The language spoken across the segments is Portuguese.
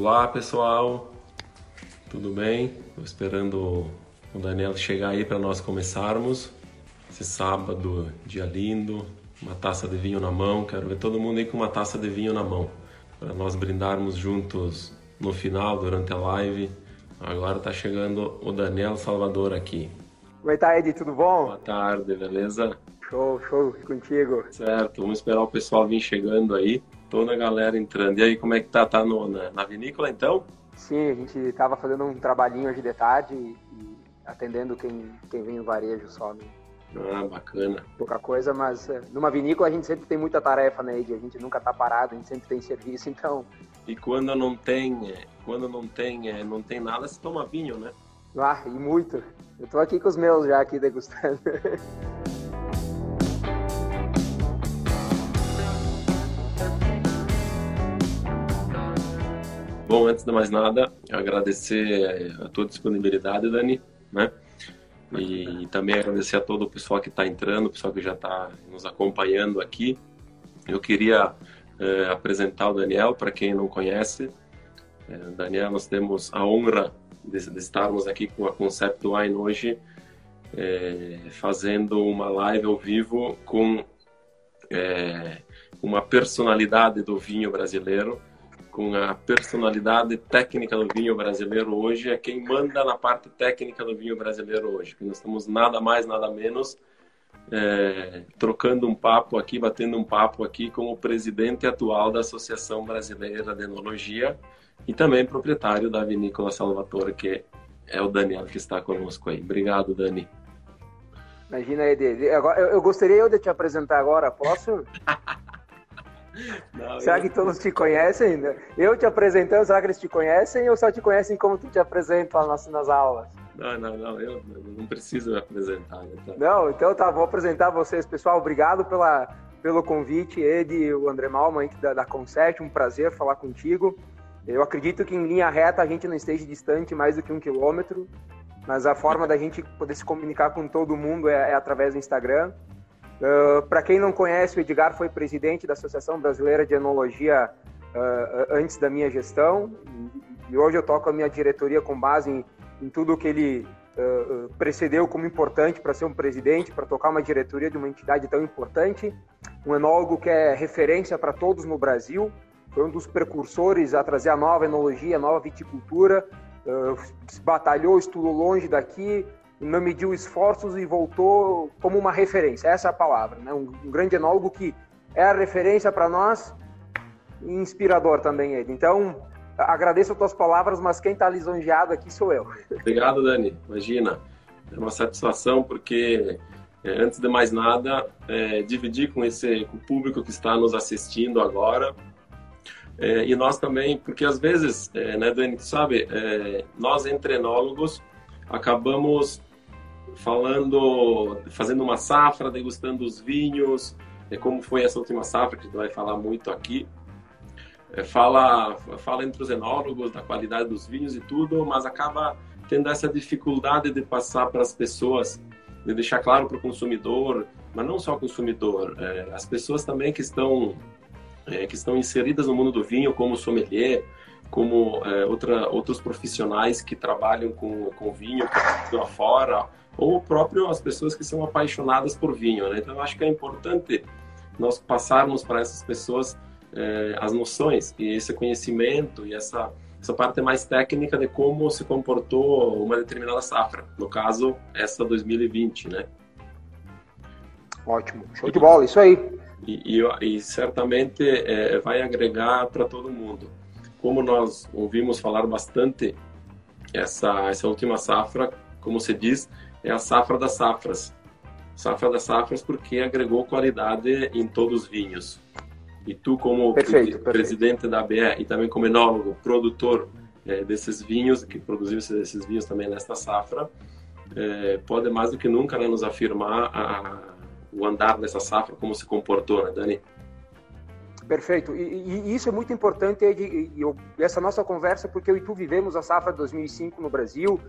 Olá pessoal, tudo bem? Estou esperando o Daniel chegar aí para nós começarmos. Esse sábado, dia lindo, uma taça de vinho na mão. Quero ver todo mundo aí com uma taça de vinho na mão para nós brindarmos juntos no final, durante a live. Agora está chegando o Daniel Salvador aqui. Como é tá, Ed? Tudo bom? Boa tarde, beleza? Show, show, contigo. Certo, vamos esperar o pessoal vir chegando aí. Toda a galera entrando. E aí, como é que tá? Tá no, na, na vinícola então? Sim, a gente estava fazendo um trabalhinho hoje de tarde e, e atendendo quem, quem vem no varejo só. Né? Ah, bacana. Pouca coisa, mas é, numa vinícola a gente sempre tem muita tarefa, né, Ed? A gente nunca tá parado, a gente sempre tem serviço, então... E quando não tem, é, quando não tem, é, não tem nada, se toma vinho, né? Ah, e muito. Eu tô aqui com os meus já aqui degustando. Bom, antes de mais nada, agradecer a tua disponibilidade, Dani, né? E também agradecer a todo o pessoal que está entrando, o pessoal que já está nos acompanhando aqui. Eu queria é, apresentar o Daniel, para quem não conhece. É, Daniel, nós temos a honra de, de, estarmos aqui com a Concept Wine hoje, fazendo uma live ao vivo com uma personalidade do vinho brasileiro, com a personalidade técnica do vinho brasileiro hoje, é quem manda na parte técnica do vinho brasileiro hoje. Nós estamos nada mais, nada menos é, trocando um papo aqui, batendo um papo aqui com o presidente atual da Associação Brasileira de Enologia e também proprietário da Vinícola Salvatore, que é o Daniel que está conosco aí. Obrigado, Dani. Imagina aí, eu, eu gostaria de te apresentar agora, posso? Não, será eu... que todos te conhecem? Eu te apresentando, será que eles te conhecem ou só te conhecem como tu te apresenta nas, nas aulas? Não, não, não, eu não preciso me apresentar. Então. Não, então tá, vou apresentar vocês, pessoal. Obrigado pela, pelo convite, Ed, o André Malman da, da Concept, um prazer falar contigo. Eu acredito que em linha reta a gente não esteja distante mais do que um quilômetro, mas a forma da gente poder se comunicar com todo mundo é, é através do Instagram. Uh, Para quem não conhece, o Edgar foi presidente da Associação Brasileira de Enologia uh, antes da minha gestão. E hoje eu toco a minha diretoria com base em, em tudo que ele uh, precedeu como importante para ser um presidente, para tocar uma diretoria de uma entidade tão importante. Um enólogo que é referência para todos no Brasil, foi um dos precursores a trazer a nova enologia, a nova viticultura, batalhou, estudou longe daqui, não mediu esforços e voltou como uma referência. Essa é a palavra, né? Um, um grande enólogo que é a referência para nós e inspirador também ele. Então, agradeço as tuas palavras, mas quem está lisonjeado aqui sou eu. Obrigado, Dani. Imagina, é uma satisfação porque é, antes de mais nada, é, dividir com esse com o público que está nos assistindo agora. É, e nós também, porque às vezes, é, né, Dani, sabe, é, nós entre enólogos acabamos falando, fazendo uma safra, degustando os vinhos, é como foi essa última safra que a gente vai falar muito aqui. É, fala, fala entre os enólogos da qualidade dos vinhos e tudo, mas acaba tendo essa dificuldade de passar para as pessoas, de deixar claro para o consumidor, mas não só o consumidor, é, as pessoas também que estão é, que estão inseridas no mundo do vinho, como sommelier, como é, outra, outros profissionais que trabalham com, com vinho, lá fora, ou próprio as pessoas que são apaixonadas por vinho. Né? Então, eu acho que é importante nós passarmos para essas pessoas é, as noções e esse conhecimento e essa essa parte mais técnica de como se comportou uma determinada safra, no caso essa 2020, né? Ótimo, show de bola, isso aí. E, e, e certamente é, vai agregar para todo mundo como nós ouvimos falar bastante, essa, essa última safra, como se diz, é a safra das safras. Safra das safras porque agregou qualidade em todos os vinhos. E tu, como perfeito, presidente perfeito. da BE e também como enólogo, produtor é, desses vinhos, que produziu esses vinhos também nesta safra, é, pode mais do que nunca né, nos afirmar a, o andar dessa safra, como se comportou, né, Dani? Perfeito. E, e, isso é muito importante, Ed, e eu, essa nossa conversa, porque eu e tu vivemos a safra 2005 no Brasil,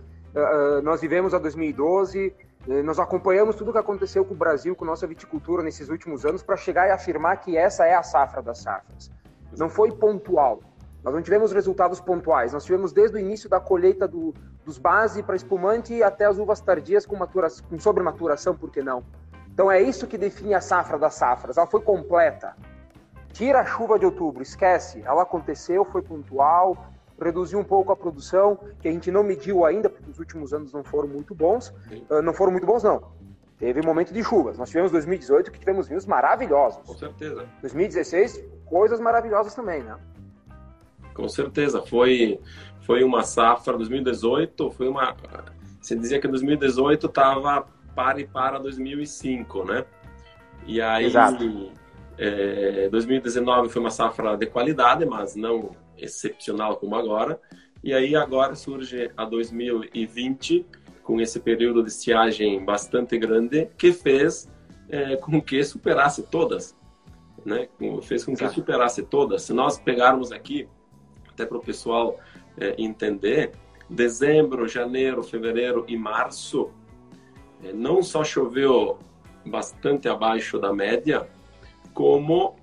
nós vivemos a 2012, uh, nós acompanhamos tudo o que aconteceu com o Brasil, com nossa viticultura nesses últimos anos, para chegar e afirmar que essa é a safra das safras. Não foi pontual. Nós não tivemos resultados pontuais, nós tivemos desde o início da colheita do, dos base para espumante até as uvas tardias com, maturação, com sobrematuração, por que não? Então é isso que define a safra das safras, ela foi completa. Tira a chuva de outubro, esquece, ela aconteceu, foi pontual, reduziu um pouco a produção, que a gente não mediu ainda, porque os últimos anos não foram muito bons. Uh, não foram muito bons, não. Teve momento de chuvas. Nós tivemos 2018 que tivemos vinhos maravilhosos. Com certeza. 2016, coisas maravilhosas também, né? Com certeza. Foi, foi uma safra 2018, foi uma. Você dizia que 2018 estava para e para 2005, né? E aí, Exato. É, 2019 foi uma safra de qualidade, mas não excepcional como agora. E aí agora surge a 2020 com esse período de estiagem bastante grande que fez é, com que superasse todas, né? Fez com que Exato. superasse todas. Se nós pegarmos aqui, até para o pessoal é, entender, dezembro, janeiro, fevereiro e março, é, não só choveu bastante abaixo da média, como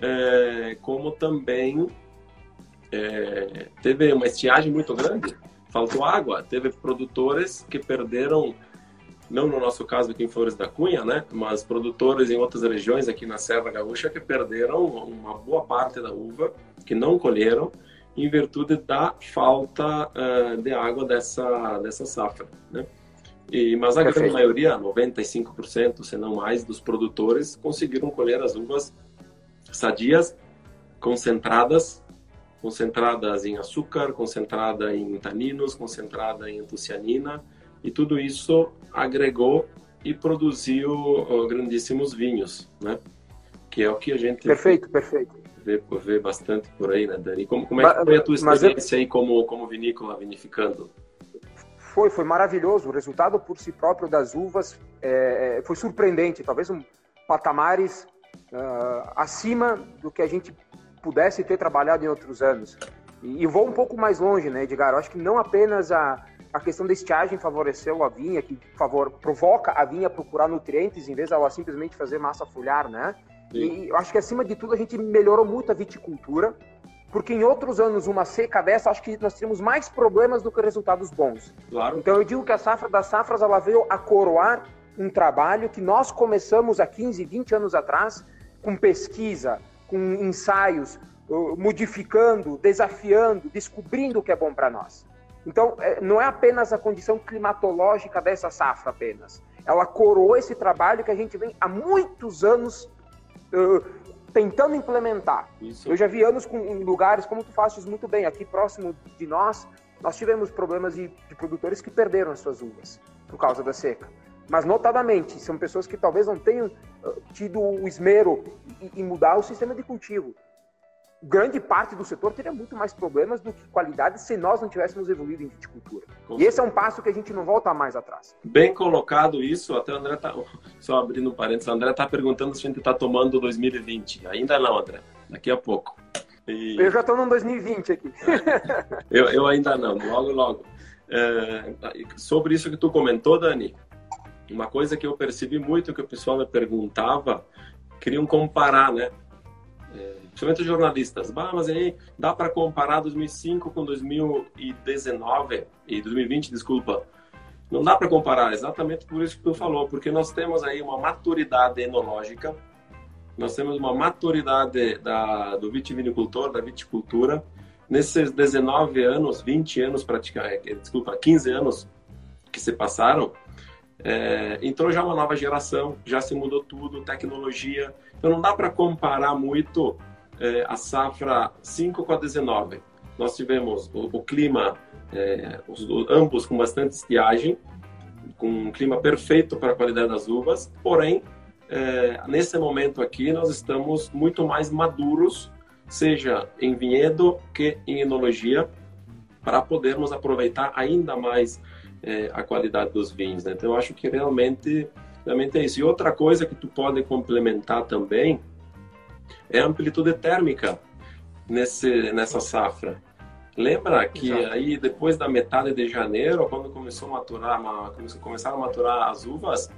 é, como também é, teve uma estiagem muito grande, faltou água, teve produtores que perderam, não no nosso caso aqui em Flores da Cunha, né, mas produtores em outras regiões aqui na Serra Gaúcha que perderam uma boa parte da uva, que não colheram, em virtude da falta uh, de água dessa, dessa safra, né? E, mas a grande maioria, 95%, se não mais, dos produtores conseguiram colher as uvas sadias, concentradas, concentradas em açúcar, concentrada em taninos, concentrada em antocianina, e tudo isso agregou e produziu grandíssimos vinhos, né? Que é o que a gente perfeito, perfeito. Vê, vê bastante por aí, né, Dani? Como, como é que foi a tua experiência eu... aí como, como vinícola, vinificando? Foi, foi maravilhoso. O resultado por si próprio das uvas é, é foi surpreendente. Talvez um patamares uh, acima do que a gente pudesse ter trabalhado em outros anos. E, e vou um pouco mais longe, né, Edgar? Eu acho que não apenas a, a questão da estiagem favoreceu a vinha, que favor, provoca a vinha a procurar nutrientes em vez de ela simplesmente fazer massa folhar, né? Sim. E eu acho que acima de tudo a gente melhorou muito a viticultura, porque em outros anos uma seca dessa, acho que nós tínhamos mais problemas do que resultados bons. Claro. Então eu digo que a safra das safras ela veio a coroar um trabalho que nós começamos há 15, 20 anos atrás, com pesquisa, com ensaios, modificando, desafiando, descobrindo o que é bom para nós. Então, é, não é apenas a condição climatológica dessa safra apenas. Ela coroou esse trabalho que a gente vem há muitos anos uh, tentando implementar. Isso. Eu já vi anos com, em lugares, como tu fazes muito bem, aqui próximo de nós, nós tivemos problemas de, de produtores que perderam as suas uvas por causa da seca mas notadamente são pessoas que talvez não tenham tido o esmero em mudar o sistema de cultivo. Grande parte do setor teria muito mais problemas do que qualidade se nós não tivéssemos evoluído em viticultura. Com e esse é um passo que a gente não volta mais atrás. Bem colocado isso, até o André tá, só abrindo um parênteses, o André está perguntando se a gente está tomando 2020. Ainda não, André, daqui a pouco. E... Eu já estou no 2020 aqui. eu, eu ainda não, logo, logo. É, sobre isso que tu comentou, Dani, uma coisa que eu percebi muito que o pessoal me perguntava, queriam comparar, né? É, principalmente os jornalistas. Bah, mas aí dá para comparar 2005 com 2019 e 2020, desculpa. Não dá para comparar, exatamente por isso que tu falou, porque nós temos aí uma maturidade enológica, nós temos uma maturidade da, do vitivinicultor, da viticultura. Nesses 19 anos, 20 anos praticamente, desculpa, 15 anos que se passaram, é, entrou já uma nova geração, já se mudou tudo, tecnologia. Então não dá para comparar muito é, a safra 5 com a 19. Nós tivemos o, o clima, é, os, ambos com bastante estiagem, com um clima perfeito para a qualidade das uvas, porém, é, nesse momento aqui, nós estamos muito mais maduros, seja em vinhedo que em enologia, para podermos aproveitar ainda mais é, a qualidade dos vinhos. Né? Então, eu acho que realmente, realmente é isso. E outra coisa que tu pode complementar também é a amplitude térmica nesse, nessa safra. Lembra que Exato. aí depois da metade de janeiro, quando começou a maturar, uma, começaram a maturar as uvas,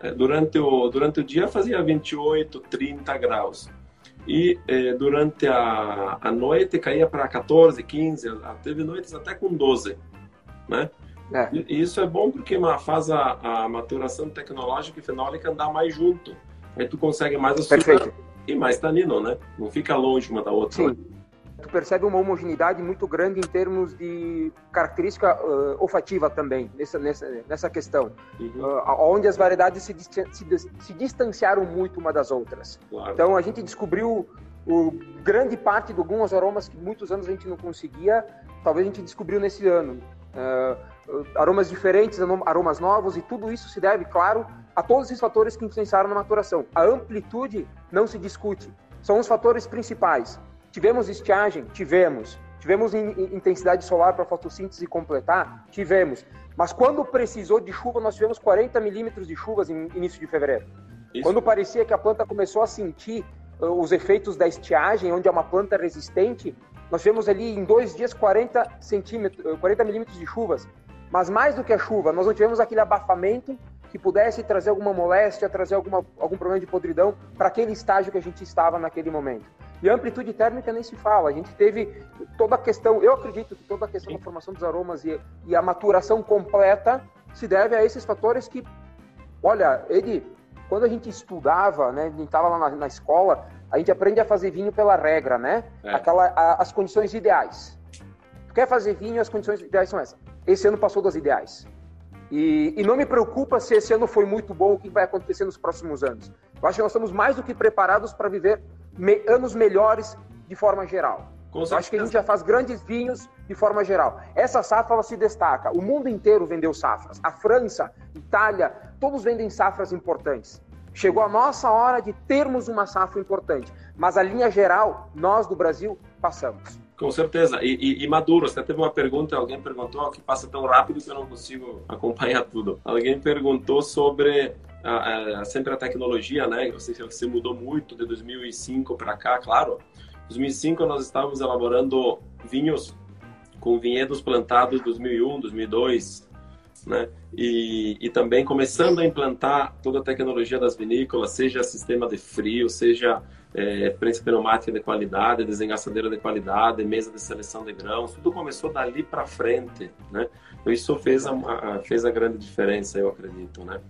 é, durante o, durante o dia fazia 28, 30 graus. e eh, durante a, a noite caía para 14, 15, teve noites até com 12, né? É. E isso é bom porque faz a, a, maturação tecnológica e fenólica andar mais junto. Aí tu consegue mais açúcar e mais tanino, né? Não fica longe uma da outra. Sim. Tu percebe uma homogeneidade muito grande em termos de característica uh, olfativa também, nessa, nessa, nessa questão. Uhum. Uh, onde as variedades se, se, se, distanciaram muito uma das outras. Claro. Então a gente descobriu o, grande parte de alguns aromas que muitos anos a gente não conseguia, talvez a gente descobriu nesse ano. Uh, aromas diferentes, aromas novos, e tudo isso se deve, claro, a todos esses fatores que influenciaram na maturação. A amplitude não se discute, são os fatores principais. Tivemos estiagem? Tivemos. Tivemos intensidade solar para fotossíntese completar? Tivemos. Mas quando precisou de chuva, nós tivemos 40 milímetros de chuvas em início de fevereiro. Isso. Quando parecia que a planta começou a sentir uh, os efeitos da estiagem, onde é uma planta resistente, nós tivemos ali em dois dias 40, centímetros, 40 uh, milímetros de chuvas. Mas mais do que a chuva, nós não tivemos aquele abafamento que pudesse trazer alguma moléstia, trazer alguma, algum problema de podridão para aquele estágio que a gente estava naquele momento. E a amplitude térmica nem se fala. A gente teve toda a questão, eu acredito que toda a questão da formação dos aromas e, e a maturação completa se deve a esses fatores que, olha, ele, quando a gente estudava, né, a gente estava lá na, na, escola, a gente aprende a fazer vinho pela regra, né? É. Aquela, a, as condições ideais. Tu quer fazer vinho, as condições ideais são essas. Esse ano passou das ideais. E, e, não me preocupa se esse ano foi muito bom, o que vai acontecer nos próximos anos. Eu acho que nós estamos mais do que preparados para viver me, anos melhores de forma geral. Acho que a gente já faz grandes vinhos de forma geral. Essa safra ela se destaca. O mundo inteiro vendeu safras. A França, Itália, todos vendem safras importantes. Chegou a nossa hora de termos uma safra importante. Mas a linha geral, nós do Brasil, passamos. Com certeza. E, e, e maduro, você teve uma pergunta, alguém perguntou que passa tão rápido que eu não consigo acompanhar tudo. Alguém perguntou sobre a, a, sempre a tecnologia, né? Você, você mudou muito de 2005 para cá, claro. Em 2005 nós estávamos elaborando vinhos com vinhedos plantados em 2001, 2002, né? E, e também começando a implantar toda a tecnologia das vinícolas, seja sistema de frio, seja é, prensa pneumática de qualidade, desengaçadeira de qualidade, mesa de seleção de grãos, tudo começou dali para frente, né? Então isso fez a, a, fez a grande diferença, eu acredito, né?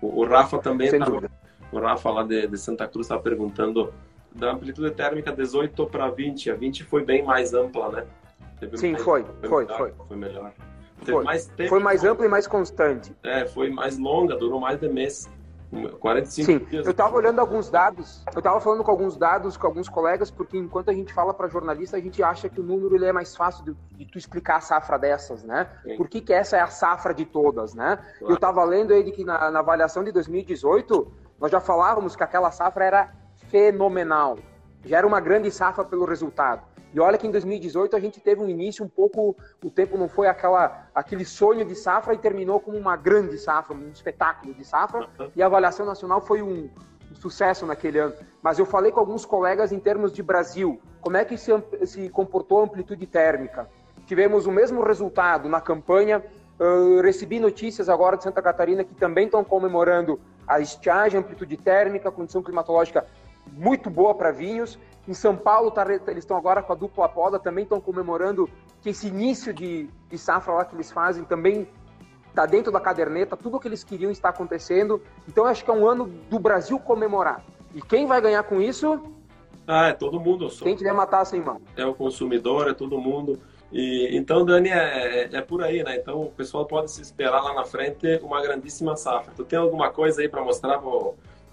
O, o Rafa também, tava, o Rafa lá de, de Santa Cruz estava perguntando da amplitude térmica 18 para 20, a 20 foi bem mais ampla, né? Teve Sim, mais, foi, foi, melhor, foi. Foi melhor. Foi mais, tempo, foi mais ampla e mais constante. É, foi mais longa, durou mais de mês. 45 Sim, dias. eu estava olhando alguns dados, eu estava falando com alguns dados com alguns colegas, porque enquanto a gente fala para jornalista, a gente acha que o número ele é mais fácil de, de tu explicar a safra dessas, né? Sim. Por que, que essa é a safra de todas, né? Claro. Eu estava lendo aí que na, na avaliação de 2018, nós já falávamos que aquela safra era fenomenal. Já era uma grande safra pelo resultado. E olha que em 2018 a gente teve um início um pouco, o tempo não foi aquela, aquele sonho de safra e terminou como uma grande safra, um espetáculo de safra. E a avaliação nacional foi um, um sucesso naquele ano. Mas eu falei com alguns colegas em termos de Brasil, como é que se, se comportou a amplitude térmica? Tivemos o mesmo resultado na campanha. Eu recebi notícias agora de Santa Catarina que também estão comemorando a estiagem, amplitude térmica, condição climatológica muito boa para vinhos. Em São Paulo, tá, eles estão agora com a dupla poda, também estão comemorando que esse início de, de safra lá que eles fazem também está dentro da caderneta, tudo o que eles queriam está acontecendo. Então, acho que é um ano do Brasil comemorar. E quem vai ganhar com isso? Ah, é todo mundo. Só. Quem quiser matar sem mão. É o consumidor, é todo mundo. E, então, Dani, é, é, é, por aí, né? Então, o pessoal pode se esperar lá na frente uma grandíssima safra. Tu tem alguma coisa aí para mostrar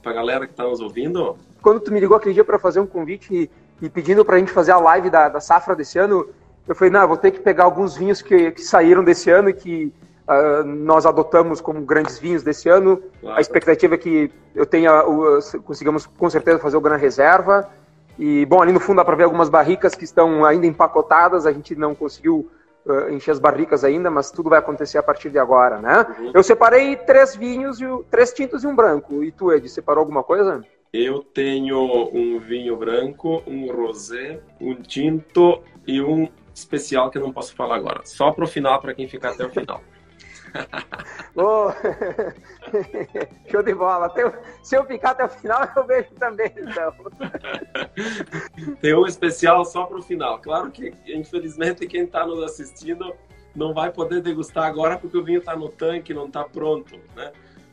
para a galera que está nos ouvindo? Quando tu me ligou aquele dia para fazer um convite e, e pedindo para a gente fazer a live da, da, safra desse ano, eu falei, não, vou ter que pegar alguns vinhos que, que saíram desse ano e que uh, nós adotamos como grandes vinhos desse ano. Claro. A expectativa é que eu tenha, uh, consigamos com certeza fazer o Gran Reserva. E, bom, ali no fundo dá para ver algumas barricas que estão ainda empacotadas, a gente não conseguiu uh, encher as barricas ainda, mas tudo vai acontecer a partir de agora, né? Uhum. Eu separei três vinhos, três tintos e um branco. E tu, Ed, separou alguma coisa? Eu tenho um vinho branco, um rosé, um tinto e um especial que eu não posso falar agora. Só para o final, para quem ficar até o final. oh. Show de bola. Se eu ficar até o final, eu vejo também, então. Tem um especial só para o final. Claro que, infelizmente, quem está nos assistindo não vai poder degustar agora porque o vinho está no tanque, não está pronto, né?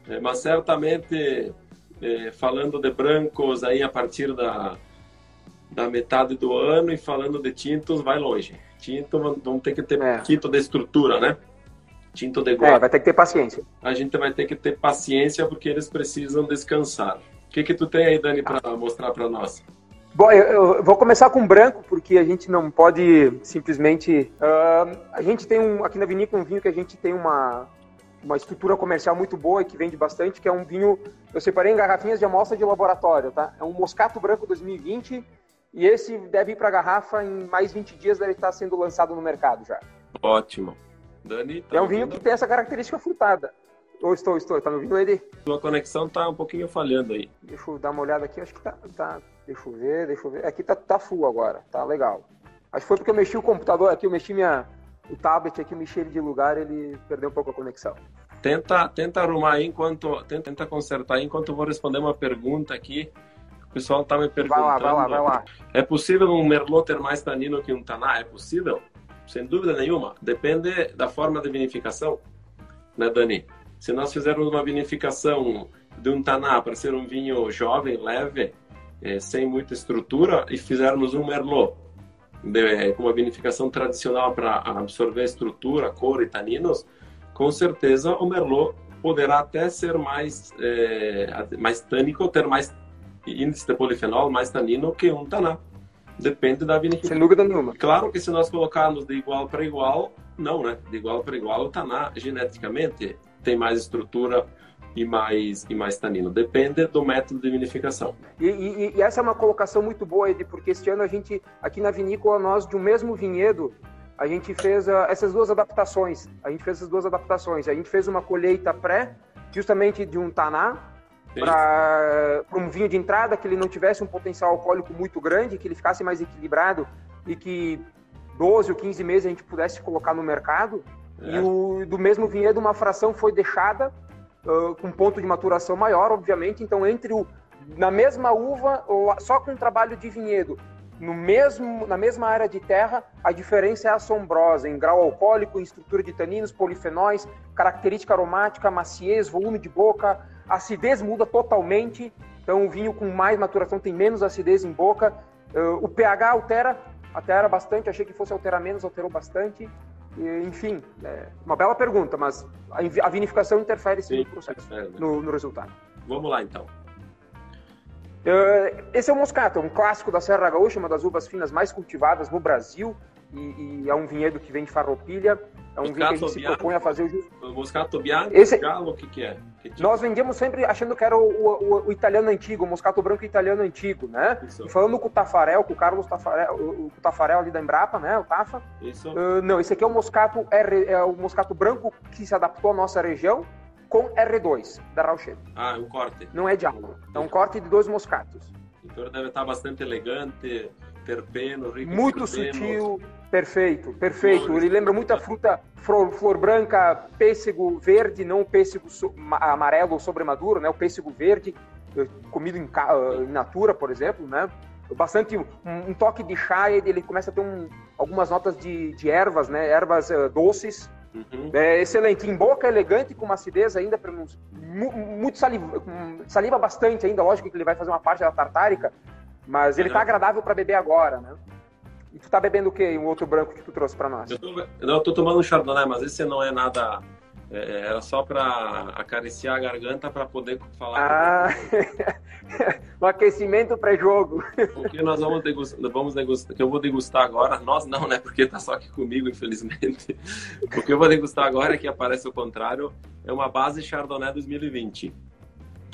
É, mas certamente, é, falando de brancos aí a partir da, da metade do ano e falando de tintos, vai longe. Tinto, vamos ter que ter é. tinto de estrutura, né? Tinto de É, vai ter que ter paciência. A gente vai ter que ter paciência porque eles precisam descansar. O que que tu tem aí, Dani, para mostrar para nós? Bom, eu, eu, vou começar com branco, porque a gente não pode simplesmente. Uh, a gente tem um, aqui na vinícola um vinho que a gente tem uma, uma estrutura comercial muito boa e que vende bastante, que é um vinho. Eu separei em garrafinhas de amostra de laboratório, tá? É um Moscato Branco 2020 e esse deve ir para a garrafa em mais 20 dias, deve estar sendo lançado no mercado já. Ótimo. Dani, tá é um vinho ouvindo? que tem essa característica frutada. Ou estou, estou. Tá me ouvindo, Edi? Sua conexão tá um pouquinho falhando aí. Deixa eu dar uma olhada aqui, acho que tá. tá deixa eu ver, deixa eu ver. Aqui tá, tá full agora, tá legal. Acho que foi porque eu mexi o computador aqui, eu mexi minha, o tablet aqui, mexi ele de lugar, ele perdeu um pouco a conexão. Tenta, tenta arrumar aí enquanto. Tenta, tenta consertar aí enquanto eu vou responder uma pergunta aqui. O pessoal tá me perguntando. Vai lá, vai lá, vai lá. É possível um Merlot ter mais tanino que um Taná? É possível? Sem dúvida nenhuma. Depende da forma de vinificação, né, Dani? Se nós fizermos uma vinificação de um Taná para ser um vinho jovem, leve, é, sem muita estrutura, e fizermos um Merlot de, com uma vinificação tradicional para absorver estrutura, cor e taninos, com certeza o Merlot poderá até ser mais, é, mais tânico, ter mais índice de polifenol, mais tanino que um Taná. Depende da vinificação. Sem dúvida nenhuma. Claro que se nós colocarmos de igual para igual, não, né? De igual para igual, o Taná geneticamente tem mais estrutura e mais, e mais tanino. Depende do método de vinificação. E, e, e, essa é uma colocação muito boa, Ed, porque este ano a gente, aqui na vinícola, nós, de um mesmo vinhedo, a gente fez uh, essas duas adaptações. A gente fez essas duas adaptações. A gente fez uma colheita pré, justamente de um taná, para um vinho de entrada que ele não tivesse um potencial alcoólico muito grande, que ele ficasse mais equilibrado e que 12 ou 15 meses a gente pudesse colocar no mercado. É. E o, do mesmo vinhedo, uma fração foi deixada com ponto de maturação maior, obviamente. Então, entre o na mesma uva, só com trabalho de vinhedo, no mesmo, na mesma área de terra, a diferença é assombrosa em grau alcoólico, em estrutura de taninos, polifenóis, característica aromática, maciez, volume de boca, acidez muda totalmente. Então, o vinho com mais maturação tem menos acidez em boca. O pH altera, altera bastante. Achei que fosse alterar menos, alterou bastante enfim, é uma bela pergunta, mas a vinificação interfere sim, sim no processo, é, né? no, no, resultado. Vamos lá, então. Uh, esse é o Moscato, um clássico da Serra Gaúcha, uma das uvas finas mais cultivadas no Brasil, e, e é um vinhedo que vem de farroupilha, é um vinho que a gente se propõe a fazer o Moscato Bianco, Esse... Galo, o que, que é? Que tipo? Nós vendíamos sempre achando que era o, o, o, italiano antigo, o Moscato Branco italiano antigo, né? Isso. E falando com o Tafarel, com o Carlos Tafarel, o, o Tafarel ali da Embrapa, né? O Tafa. Isso. Uh, não, esse aqui é o Moscato R, é o Moscato Branco que se adaptou à nossa região com R2 da Rauchet. Ah, é um corte. Não é diálogo. É um corte de dois moscatos. Então deve estar bastante elegante, terpeno, rico Muito sutil, perfeito, perfeito. Ele lembra muito a fruta flor, flor, branca, pêssego verde, não o pêssego so, amarelo ou sobremaduro, né? O pêssego verde, eh, comido em, ah, in natura, por exemplo, né? Bastante um, um, toque de chá, ele começa a ter um, algumas notas de, de ervas, né? Ervas uh, doces. Uhum. É excelente, em boca elegante, com uma acidez ainda, muito saliva, saliva bastante ainda, lógico que ele vai fazer uma parte da tartárica, mas ele está agradável para beber agora, né? E tu tá bebendo o quê? Um outro branco que tu trouxe para nós? Eu tô, não, eu tô tomando um Chardonnay, mas esse não é nada... É, era só para acariciar a garganta para poder falar. Ah, um aquecimento pré-jogo. O que nós vamos degustar, vamos degustar, que eu vou degustar agora, nós não, né? Porque tá só aqui comigo, infelizmente. O que eu vou degustar agora, é que aparece o contrário, é uma base Chardonnay 2020.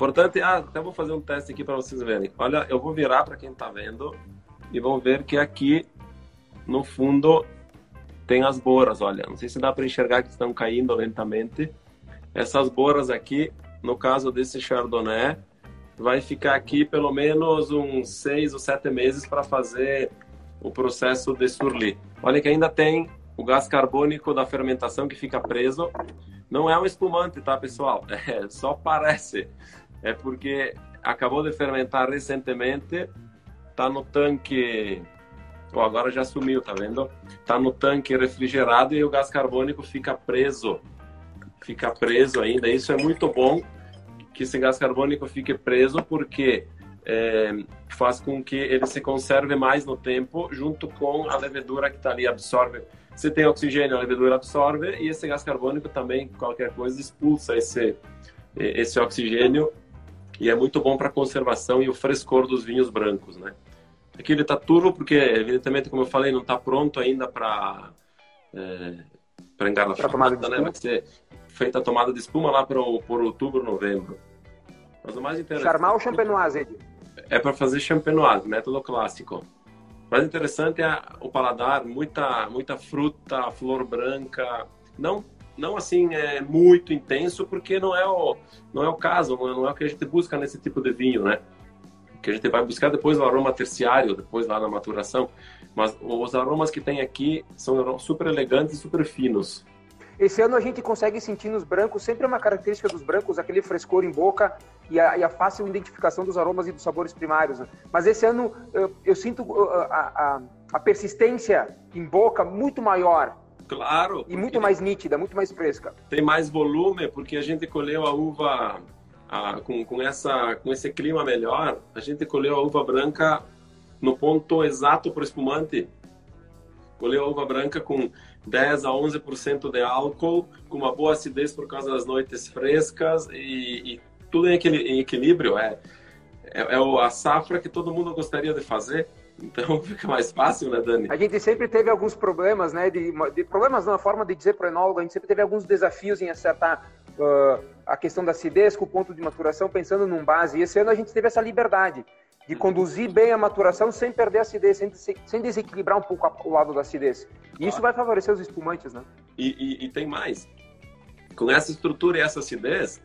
Portanto, ah, até vou fazer um teste aqui para vocês verem. Olha, eu vou virar para quem está vendo e vão ver que aqui no fundo tem as boras, olha. Não sei se dá para enxergar que estão caindo lentamente. Essas boras aqui, no caso desse Chardonnay, vai ficar aqui pelo menos uns seis ou sete meses para fazer o processo de surli. Olha que ainda tem o gás carbônico da fermentação que fica preso Não é um espumante, tá, pessoal? É, só parece. É porque acabou de fermentar recentemente, tá no tanque. Oh, agora já sumiu, tá vendo? Tá no tanque refrigerado e o gás carbônico fica preso. Fica preso ainda. Isso é muito bom que esse gás carbônico fique preso porque é, faz com que ele se conserve mais no tempo junto com a levedura que está ali absorve você tem oxigênio, a levedura absorve e esse gás carbônico também, qualquer coisa, expulsa esse, esse oxigênio e é muito bom para a conservação e o frescor dos vinhos brancos, né? Aqui ele está turvo porque, evidentemente, como eu falei, não está pronto ainda para é, para engarrafar, né? Vai ser feita a tomada de espuma lá para por outubro, novembro. Mas o mais interessante... Charmal ou champenoise, É para fazer champenoise, método clássico. Mas interessante é o paladar, muita muita fruta, flor branca, não não assim é muito intenso porque não é o não é o caso, não é o que a gente busca nesse tipo de vinho, né? Que a gente vai buscar depois o aroma terciário, depois lá na maturação, mas os aromas que tem aqui são super elegantes super finos. Esse ano a gente consegue sentir nos brancos, sempre é uma característica dos brancos, aquele frescor em boca e a, e a fácil identificação dos aromas e dos sabores primários. Né? Mas esse ano eu, eu sinto uh, a, a, a, persistência em boca muito maior. Claro. E muito mais nítida, muito mais fresca. Tem mais volume, porque a gente colheu a uva a, com, com, essa, com esse clima melhor, a gente colheu a uva branca no ponto exato para o espumante. Colheu a uva branca com 10 a 11% de álcool, com uma boa acidez por causa das noites frescas e, e tudo em, em equilíbrio. É, é, é, a safra que todo mundo gostaria de fazer. Então fica mais fácil, né, Dani? A gente sempre teve alguns problemas, né? De, de problemas na forma de dizer para o enólogo, a gente sempre teve alguns desafios em acertar uh, a questão da acidez com o ponto de maturação, pensando num base. E esse ano a gente teve essa liberdade de conduzir bem a maturação sem perder a acidez, sem, sem desequilibrar um pouco o lado da acidez. E isso vai favorecer os espumantes, né? E, e, e tem mais. Com essa estrutura e essa acidez,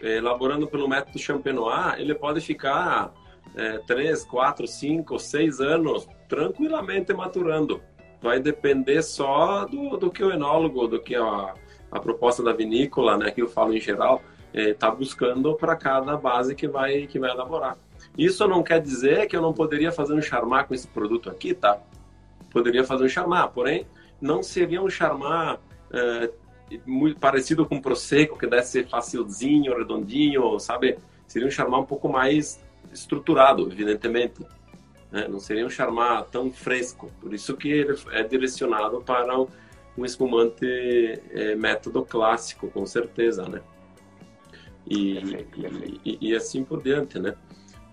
eh, elaborando pelo método Champenois, ele pode ficar é, 3, 4, 5, 6 anos tranquilamente maturando. Vai depender só do, do que o enólogo, do que a, a proposta da vinícola, né, que eu falo em geral, está eh, buscando para cada base que vai, que vai elaborar. Isso não quer dizer que eu não poderia fazer um charmar com esse produto aqui, tá? Poderia fazer um charmar, porém, não seria um charmar é, muito parecido com o Prosecco, que deve ser facilzinho, redondinho, sabe? Seria um charmar um pouco mais estruturado, evidentemente. Né? Não seria um charmar tão fresco. Por isso que ele é direcionado para um espumante é, método clássico, com certeza, né? E, perfeito, perfeito. E, e, assim por diante, né?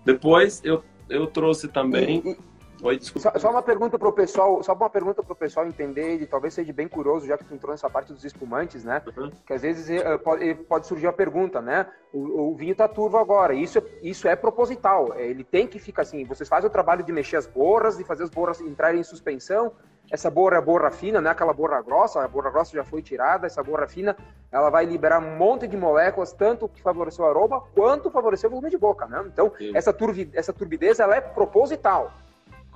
Depois eu, eu trouxe também. Oi, desculpa. Só, só uma pergunta para o pessoal, só uma pergunta para o pessoal entender, e talvez seja bem curioso, já que tu entrou nessa parte dos espumantes, né? Uhum. Que às vezes uh, pode, pode, surgir a pergunta, né? O, o vinho está turvo agora. Isso, isso é proposital. Ele tem que ficar assim. Vocês fazem o trabalho de mexer as borras, de fazer as borras entrarem em suspensão, essa borra é borra fina, não é aquela borra grossa, a borra grossa já foi tirada, essa borra fina, ela vai liberar um monte de moléculas, tanto que favoreceu o aroma, quanto favoreceu o volume de boca, né? Então, essa, turvi, essa turbidez, ela é proposital.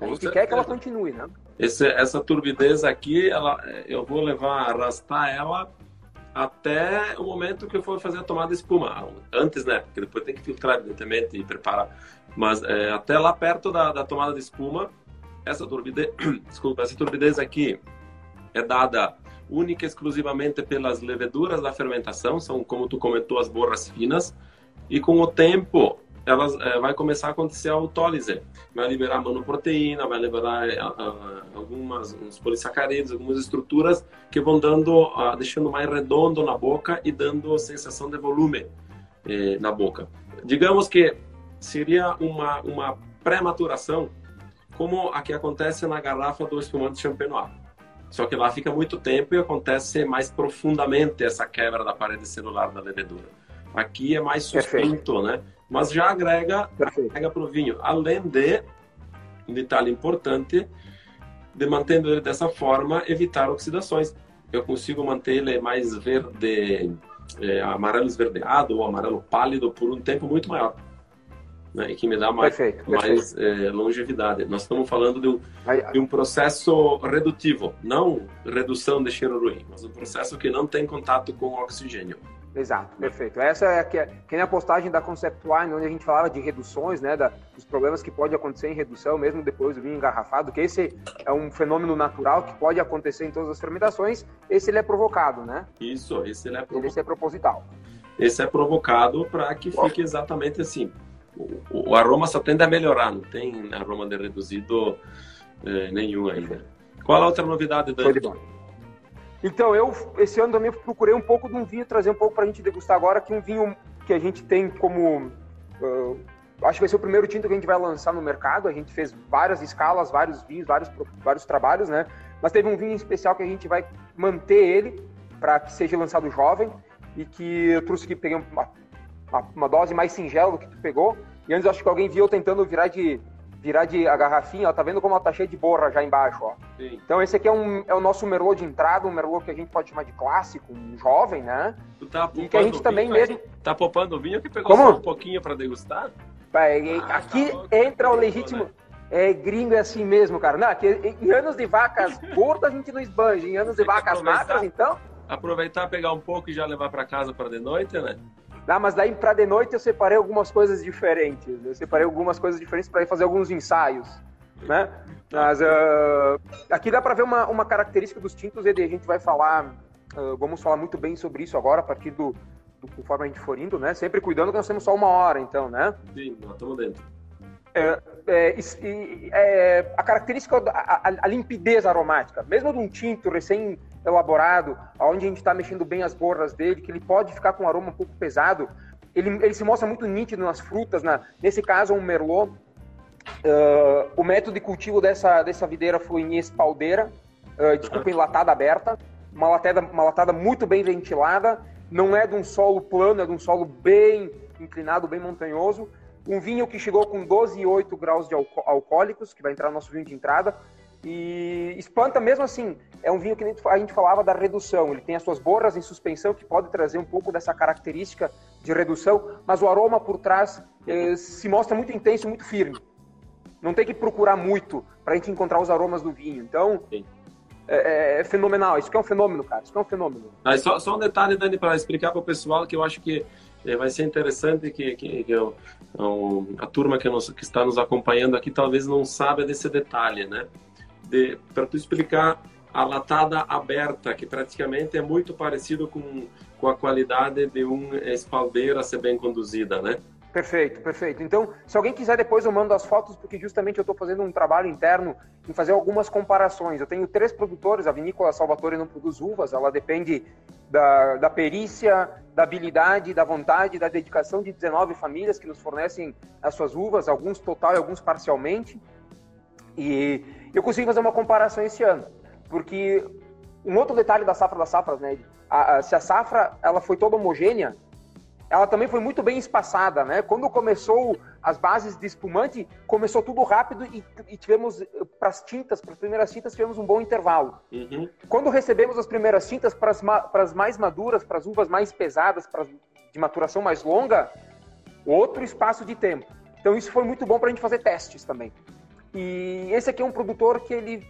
Com a gente certeza. quer que ela continue, né? Esse, essa turbidez aqui, ela, eu vou levar, arrastar ela até o momento que eu for fazer a tomada de espuma. Antes, né? Porque depois tem que filtrar, evidentemente, e preparar. Mas é, até lá perto da, da tomada de espuma, essa turbidez, desculpa, essa turbidez aqui é dada única e exclusivamente pelas leveduras da fermentação, são como tu comentou as borras finas, e com o tempo elas é, vai começar a acontecer a autólise, vai liberar monoproteína, vai liberar é, algumas uns polissacarídeos, algumas estruturas que vão dando, deixando mais redondo na boca e dando sensação de volume é, na boca. Digamos que seria uma uma pré-maturação como a que acontece na garrafa do espumante champenois. Só que lá fica muito tempo e acontece mais profundamente essa quebra da parede celular da levedura. Aqui é mais suspenso, né? Mas já agrega, agrega para o vinho. Além de, um detalhe importante, de mantendo ele dessa forma, evitar oxidações. Eu consigo manter ele mais verde, é, amarelo esverdeado ou amarelo pálido por um tempo muito maior. né, e que me dá mais, perfeito, mais perfeito. É, longevidade. Nós estamos falando de um, de um, processo redutivo, não redução de cheiro ruim, mas um processo que não tem contato com oxigênio. Exato, perfeito. Essa é que, que nem a postagem da Conceptuine, onde a gente falava de reduções, né, da, dos problemas que pode acontecer em redução, mesmo depois do vinho engarrafado, que esse é um fenômeno natural que pode acontecer em todas as fermentações, esse ele é provocado, né? Isso, esse ele é, provo... esse é proposital. Esse é provocado para que fique exatamente assim. O, o, aroma só tende a melhorar, não tem aroma de reduzido eh, nenhum ainda. Qual a outra novidade, Dani? Então, eu, esse ano também procurei um pouco de um vinho, trazer um pouco para a gente degustar agora, que um vinho que a gente tem como. Uh, acho que vai ser o primeiro tinto que a gente vai lançar no mercado. A gente fez várias escalas, vários vinhos, vários, vários trabalhos, né? Mas teve um vinho especial que a gente vai manter ele para que seja lançado jovem e que eu trouxe aqui, peguei uma, uma, uma dose mais singela do que tu pegou. E antes acho que alguém viu tentando virar de virar de a garrafinha, ó, tá vendo como ela tá cheia de borra já embaixo, ó. Sim. Então esse aqui é, um, é o nosso merlot de entrada, um merlot que a gente pode chamar de clássico, um jovem, né? Tu tá e que a gente também vinho, mesmo... Tá popando o vinho que pegou como? só um pouquinho para degustar? É, ah, aqui tá entra o legítimo... Né? É, gringo é assim mesmo, cara. Não, aqui, em anos de vacas gordas a gente não esbanja, em anos de vacas magras, então... Aproveitar, pegar um pouco e já levar para casa para de noite, né? Ah, mas daí para de noite eu separei algumas coisas diferentes. Eu separei algumas coisas diferentes para ir fazer alguns ensaios, né? Mas uh, aqui dá para ver uma, uma característica dos tintos, e a gente vai falar, uh, vamos falar muito bem sobre isso agora a partir do, do, conforme a gente for indo, né? Sempre cuidando que nós temos só uma hora, então, né? Sim, nós estamos dentro. É, é, é, a característica, a, a, a, limpidez aromática, mesmo de um tinto recém elaborado, onde a gente está mexendo bem as borras dele, que ele pode ficar com um aroma um pouco pesado. Ele, ele se mostra muito nítido nas frutas, na, nesse caso, um merlot. Uh, o método de cultivo dessa, dessa videira foi em espaldeira, uh, desculpa, em latada aberta, uma latada, uma latada muito bem ventilada, não é de um solo plano, é de um solo bem inclinado, bem montanhoso. Um vinho que chegou com 12,8 graus de alcoólicos, que vai entrar no nosso vinho de entrada, e espanta mesmo assim. É um vinho que a gente falava da redução. Ele tem as suas borras em suspensão que pode trazer um pouco dessa característica de redução, mas o aroma por trás eh, se mostra muito intenso, muito firme. Não tem que procurar muito para a gente encontrar os aromas do vinho. Então, é, é, é, fenomenal. Isso que é um fenômeno, cara. Isso que é um fenômeno. Ah, só, só um detalhe, Dani, para explicar para o pessoal que eu acho que eh, vai ser interessante que, que, que eu, a turma que, nos, que está nos acompanhando aqui talvez não saiba desse detalhe, né? Para tu explicar a latada aberta, que praticamente é muito parecido com, com a qualidade de uma espaldeira a ser bem conduzida, né? Perfeito, perfeito. Então, se alguém quiser, depois eu mando as fotos, porque justamente eu estou fazendo um trabalho interno em fazer algumas comparações. Eu tenho três produtores, a Vinícola Salvatore não produz uvas, ela depende da, da perícia, da habilidade, da vontade, da dedicação de 19 famílias que nos fornecem as suas uvas, alguns total e alguns parcialmente. E eu consigo fazer uma comparação esse ano, porque um outro detalhe da safra das safras, né? A, a, se a safra ela foi toda homogênea, ela também foi muito bem espaçada, né? Quando começou as bases de espumante, começou tudo rápido e, e tivemos para as tintas, para as primeiras tintas, tivemos um bom intervalo. Uhum. Quando recebemos as primeiras tintas para as mais maduras, para as uvas mais pesadas, para de maturação mais longa, outro espaço de tempo. Então isso foi muito bom para a gente fazer testes também. E esse aqui é um produtor que ele,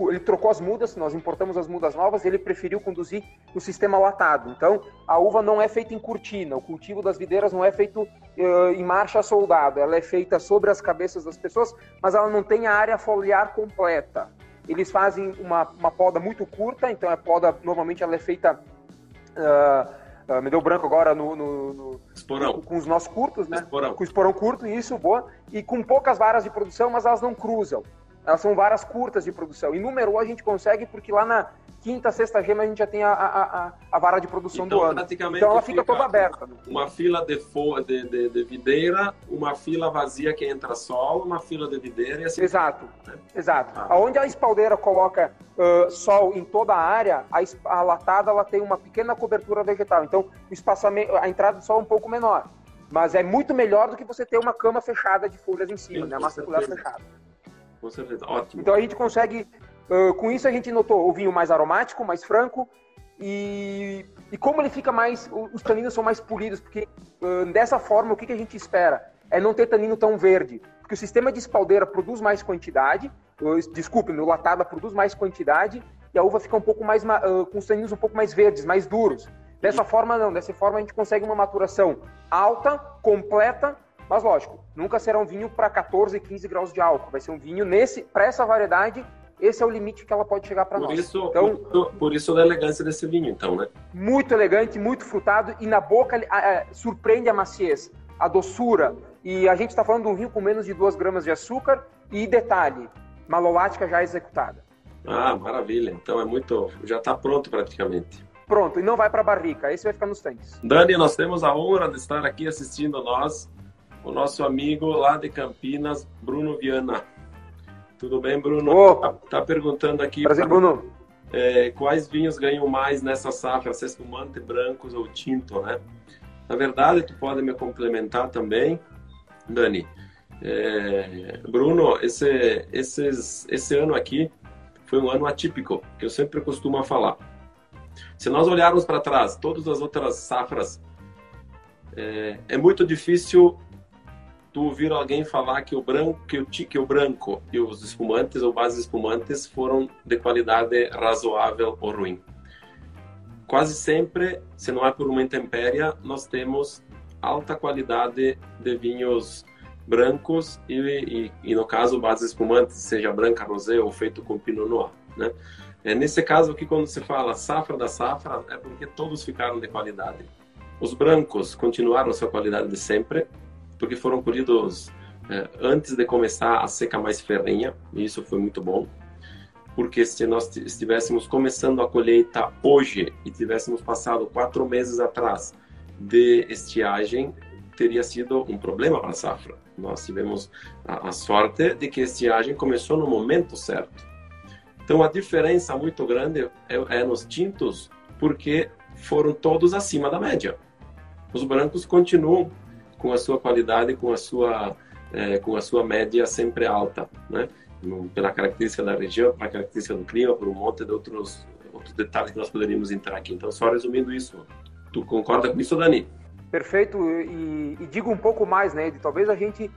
ele trocou as mudas, nós importamos as mudas novas, ele preferiu conduzir o sistema latado. Então, a uva não é feita em cortina, o cultivo das videiras não é feito uh, em marcha soldado, ela é feita sobre as cabeças das pessoas, mas ela não tem a área foliar completa. Eles fazem uma, uma poda muito curta, então a poda normalmente ela é feita uh, Uh, me deu branco agora no, no, no esporão. com os nossos curtos, né? Esporão. Com o esporão curto, isso, boa. E com poucas varas de produção, mas elas não cruzam. Elas são varas curtas de produção. E número a gente consegue porque lá na, quinta, sexta gema a gente já tem a, a, a vara de produção então, do ano. Então ela fica, toda aberta. Uma fila de, de, de, de, videira, uma fila vazia que entra sol, uma fila de videira e assim. Exato, né? exato. Ah. Onde a espaldeira coloca uh, sol em toda a área, a, a latada ela tem uma pequena cobertura vegetal. Então o espaçamento, a entrada de sol é um pouco menor. Mas é muito melhor do que você ter uma cama fechada de folhas em cima, Sim, né? A massa fechada. Com certeza, ótimo. Então a gente consegue Uh, com isso a gente notou o vinho mais aromático, mais franco e, e como ele fica mais, os taninos são mais polidos, porque uh, dessa forma o que, que a gente espera? é não ter tanino tão verde, porque o sistema de espaldeira produz mais quantidade, desculpe, no latada produz mais quantidade e a uva fica um pouco mais uh, com os taninos um pouco mais verdes, mais duros. Dessa forma não, dessa forma a gente consegue uma maturação alta, completa, mas lógico, nunca será um vinho para 14, 15 graus de álcool, vai ser um vinho nesse para essa variedade esse é o limite que ela pode chegar para nós. Isso, então, por, por, isso a elegância desse vinho, então, né? Muito elegante, muito frutado e na boca surpreende a maciez, a doçura. E a gente está falando de um vinho com menos de 2 gramas de açúcar e detalhe, malolática já executada. Ah, maravilha. Então é muito, já está pronto praticamente. Pronto, e não vai para a barrica, esse vai ficar nos tanques. Dani, nós temos a honra de estar aqui assistindo nós, o nosso amigo lá de Campinas, Bruno Viana. Tudo bem, Bruno? Opa. Tá, perguntando aqui. Prazer, pra, Bruno. É, quais vinhos ganham mais nessa safra, se espumante, brancos ou tinto, né? Na verdade, tu pode me complementar também, Dani. É, Bruno, esse, esses, esse ano aqui foi um ano atípico, que eu sempre costumo falar. Se nós olharmos para trás, todas as outras safras, é, é muito difícil tu ouvir alguém falar que o branco, que o, que o branco e os espumantes ou bases espumantes foram de qualidade razoável ou ruim. Quase sempre, se não é por uma intempéria, nós temos alta qualidade de vinhos brancos e, e, e, no caso bases espumantes, seja branca, rosé ou feito com pinot noir, né? É, nesse caso aqui, quando se fala safra da safra, é porque todos ficaram de qualidade. Os brancos continuaram sua qualidade de sempre, porque foram colhidos é, antes de começar a seca mais ferrenha, e isso foi muito bom. Porque se nós estivéssemos começando a colheita hoje e tivéssemos passado quatro meses atrás de estiagem, teria sido um problema para a safra. Nós tivemos a, a sorte de que a estiagem começou no momento certo. Então a diferença muito grande é, é nos tintos, porque foram todos acima da média. Os brancos continuam com a sua qualidade, com a sua, é, com a sua média sempre alta, né? Pela característica da região, pela característica do clima, por um monte de outros, outros detalhes que nós poderíamos entrar aqui. Então, só resumindo isso, tu concorda com isso, Dani? Perfeito, e, e digo um pouco mais, né, Ed? Talvez a gente,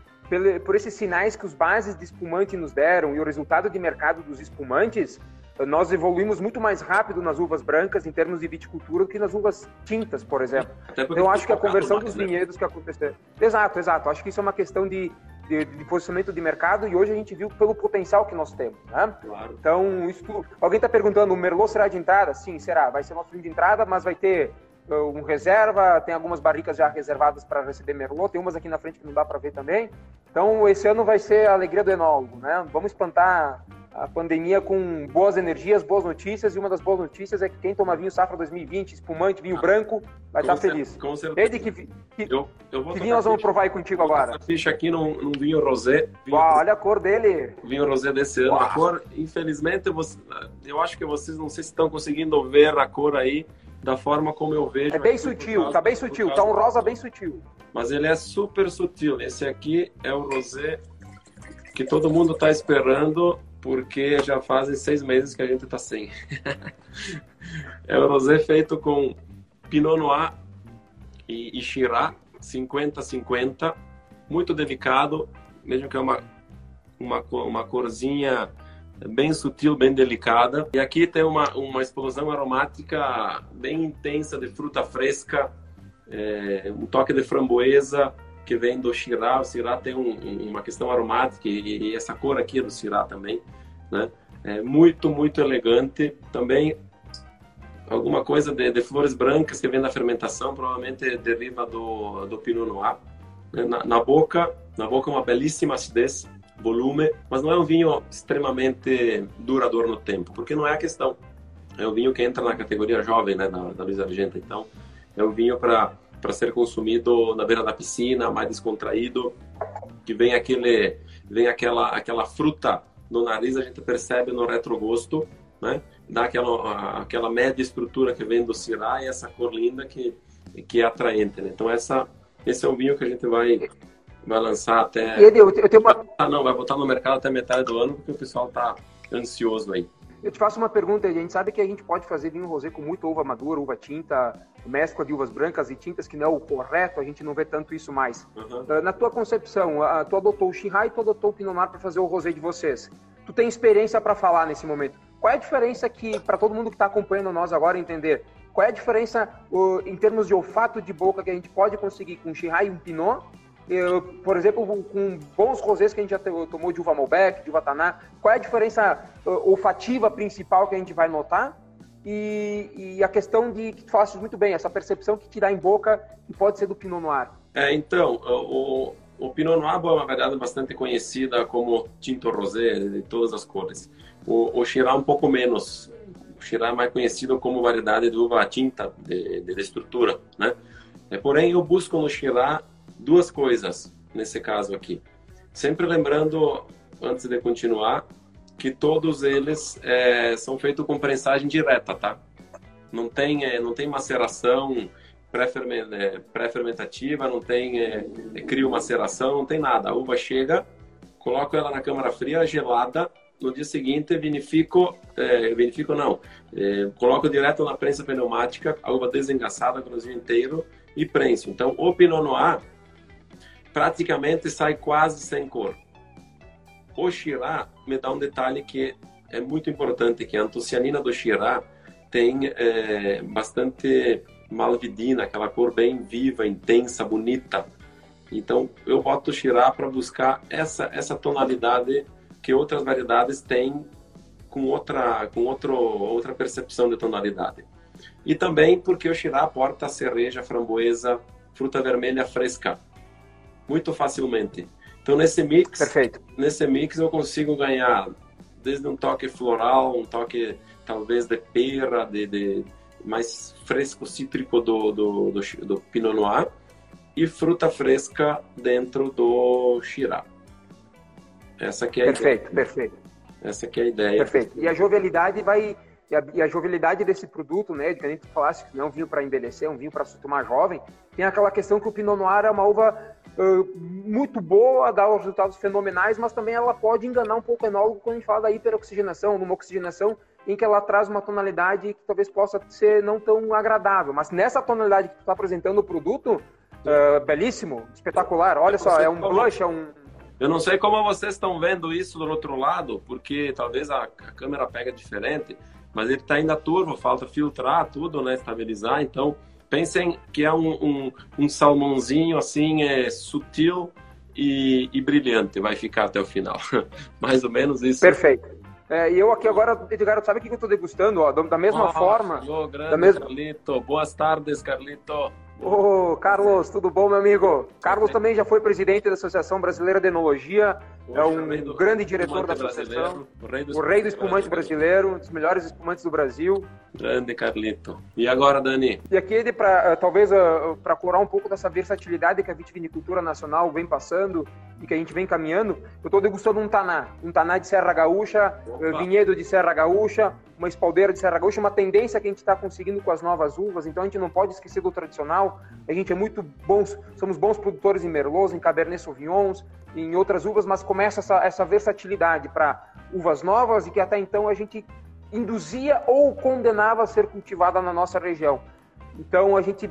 por esses sinais que os bases de espumante nos deram e o resultado de mercado dos espumantes, nós evoluímos muito mais rápido nas uvas brancas em termos de viticultura do que nas uvas tintas, por exemplo. Então, eu acho que a conversão dos né? vinhedos que aconteceu. Exato, exato. Acho que isso é uma questão de, de, de, posicionamento de mercado e hoje a gente viu pelo potencial que nós temos. Né? Claro. Então, isso, alguém está perguntando: o Merlot será de entrada? Sim, será. Vai ser nosso vinho de entrada, mas vai ter uh, um reserva. Tem algumas barricas já reservadas para receber Merlot. Tem umas aqui na frente que não dá para ver também. Então, esse ano vai ser a alegria do enólogo. Né? Vamos espantar a pandemia com boas energias, boas notícias, e uma das boas notícias é que quem toma vinho safra 2020, espumante, vinho ah, branco, vai estar feliz. Com certeza. Desde que, que, eu, eu que vinho nós vamos provar aí contigo agora? Essa ficha aqui num, num vinho rosé. Vinho, Uau, olha a cor dele. Vinho rosé desse ano. Uau. A cor, infelizmente, você, eu acho que vocês não sei se estão conseguindo ver a cor aí da forma como eu vejo. É bem sutil, causa, tá bem sutil, tá um rosa bem sutil. Mas ele é super sutil. Esse aqui é o rosé que todo mundo está esperando porque já fazem seis meses que a gente está sem. é o rosé feito com Pinot Noir e, e Shiraz, 50-50, muito delicado, mesmo que é uma, uma, uma corzinha bem sutil, bem delicada. E aqui tem uma, uma explosão aromática bem intensa de fruta fresca, é, um toque de framboesa, que vem do Shiraz. O Shiraz tem um, uma questão aromática e, e, essa cor aqui é do Shiraz também, né? É muito, muito elegante. Também alguma coisa de, de, flores brancas que vem da fermentação, provavelmente deriva do, do Pinot Noir. Né? Na, na boca, na boca uma belíssima acidez, volume, mas não é um vinho extremamente duradouro no tempo, porque não é a questão. É um vinho que entra na categoria jovem, né, da, da Luiz Argenta. Então, é um vinho para para ser consumido na beira da piscina, mais descontraído, que vem aquele vem aquela aquela fruta no nariz, a gente percebe no retrogosto, né? Dá aquela aquela média estrutura que vem do Syrah e essa cor linda que que é atraente, né? Então essa esse é um vinho que a gente vai vai lançar até Ele, eu tenho uma... ah, não, vai botar no mercado até metade do ano porque o pessoal tá ansioso aí. Eu te faço uma pergunta, a gente sabe que a gente pode fazer vinho rosé com muita uva madura, uva tinta, mescla de uvas brancas e tintas, que não é o correto, a gente não vê tanto isso mais. Uhum. Na tua concepção, tu adotou o Shiraz e tu adotou o Pinot Noir para fazer o rosé de vocês. Tu tem experiência para falar nesse momento. Qual é a diferença que, para todo mundo que está acompanhando nós agora entender, qual é a diferença em termos de olfato de boca que a gente pode conseguir com um Shiraz e um Pinot eu, por exemplo, com bons rosés que a gente já tomou de uva Malbec, de uva Taná, qual é a diferença olfativa principal que a gente vai notar? E, e, a questão de que tu falaste muito bem, essa percepção que te dá em boca que pode ser do Pinot Noir. É, então, o, o Pinot Noir é uma variedade bastante conhecida como tinto rosé, de todas as cores. O, o Shiraz um pouco menos. O Shiraz é mais conhecido como variedade de uva tinta, de, de estrutura, né? É, porém, eu busco no Shiraz duas coisas nesse caso aqui. Sempre lembrando, antes de continuar, que todos eles é, são feitos com prensagem direta, tá? Não tem, é, não tem maceração é, pré-fermentativa, não tem é, é, crio maceração, não tem nada. A uva chega, coloco ela na câmara fria, gelada, no dia seguinte vinifico, é, vinifico não, é, coloco direto na prensa pneumática, a uva desengaçada, grãozinho inteiro e prenso. Então, o Pinot Noir praticamente sai quase sem cor. O Shiraz me dá um detalhe que é muito importante, que a antocianina do Shiraz tem é, bastante malvidina, aquela cor bem viva, intensa, bonita. Então eu boto o Shiraz para buscar essa essa tonalidade que outras variedades têm com outra com outro, outra percepção de tonalidade. E também porque o Shiraz aporta cereja, framboesa, fruta vermelha fresca muito facilmente. Então nesse mix, Perfeito. nesse mix eu consigo ganhar desde um toque floral, um toque talvez de pera, de, de mais fresco cítrico do, do, do, do, Pinot Noir e fruta fresca dentro do Shiraz. Essa que é a perfeito, ideia. Perfeito, Essa que é a ideia. Perfeito. E a jovialidade vai e a, e a, jovialidade desse produto, né, diferente falasse que não é um vinho para envelhecer, é um vinho para se tomar jovem, tem aquela questão que o Pinot Noir é uma uva uh, muito boa, dá resultados fenomenais, mas também ela pode enganar um pouco o enólogo quando a gente fala da hiperoxigenação, numa oxigenação em que ela traz uma tonalidade que talvez possa ser não tão agradável. Mas nessa tonalidade que tu está apresentando o produto, uh, belíssimo, espetacular. Olha só, é um blush, é um, eu não sei como vocês estão vendo isso do outro lado, porque talvez a, a câmera pega diferente, mas ele está ainda turvo, falta filtrar tudo, né, estabilizar. Então, pensem que é um, um, um salmãozinho assim, é sutil e, e, brilhante, vai ficar até o final. Mais ou menos isso. Perfeito. É, e eu aqui agora, Edgar, sabe o que eu estou degustando? Ó, da mesma oh, forma. Oh, grande, da mesma... Carlito. Boas tardes, Carlito. Ô, Carlos, tudo bom, meu amigo? Carlos também já foi presidente da Associação Brasileira de Enologia, Poxa, é um grande diretor da associação, o rei do, o rei do espumante brasileiro, um dos melhores espumantes do Brasil. Grande Carlito. E agora, Dani? E aqui, ele pra, eh, talvez uh, para curar um pouco dessa versatilidade que a vitivinicultura nacional vem passando e que a gente vem caminhando, eu estou degustando um taná, um taná de Serra Gaúcha, uh, vinhedo de Serra Gaúcha, uma espaldeira de Serra Gaúcha, uma tendência que a gente está conseguindo com as novas uvas, então a gente não pode esquecer do tradicional, a gente é muito bons, somos bons produtores em Merlot, em Cabernet Sauvignons, em outras uvas, mas começa essa, essa versatilidade para uvas novas e que até então a gente induzia ou condenava a ser cultivada na nossa região. Então a gente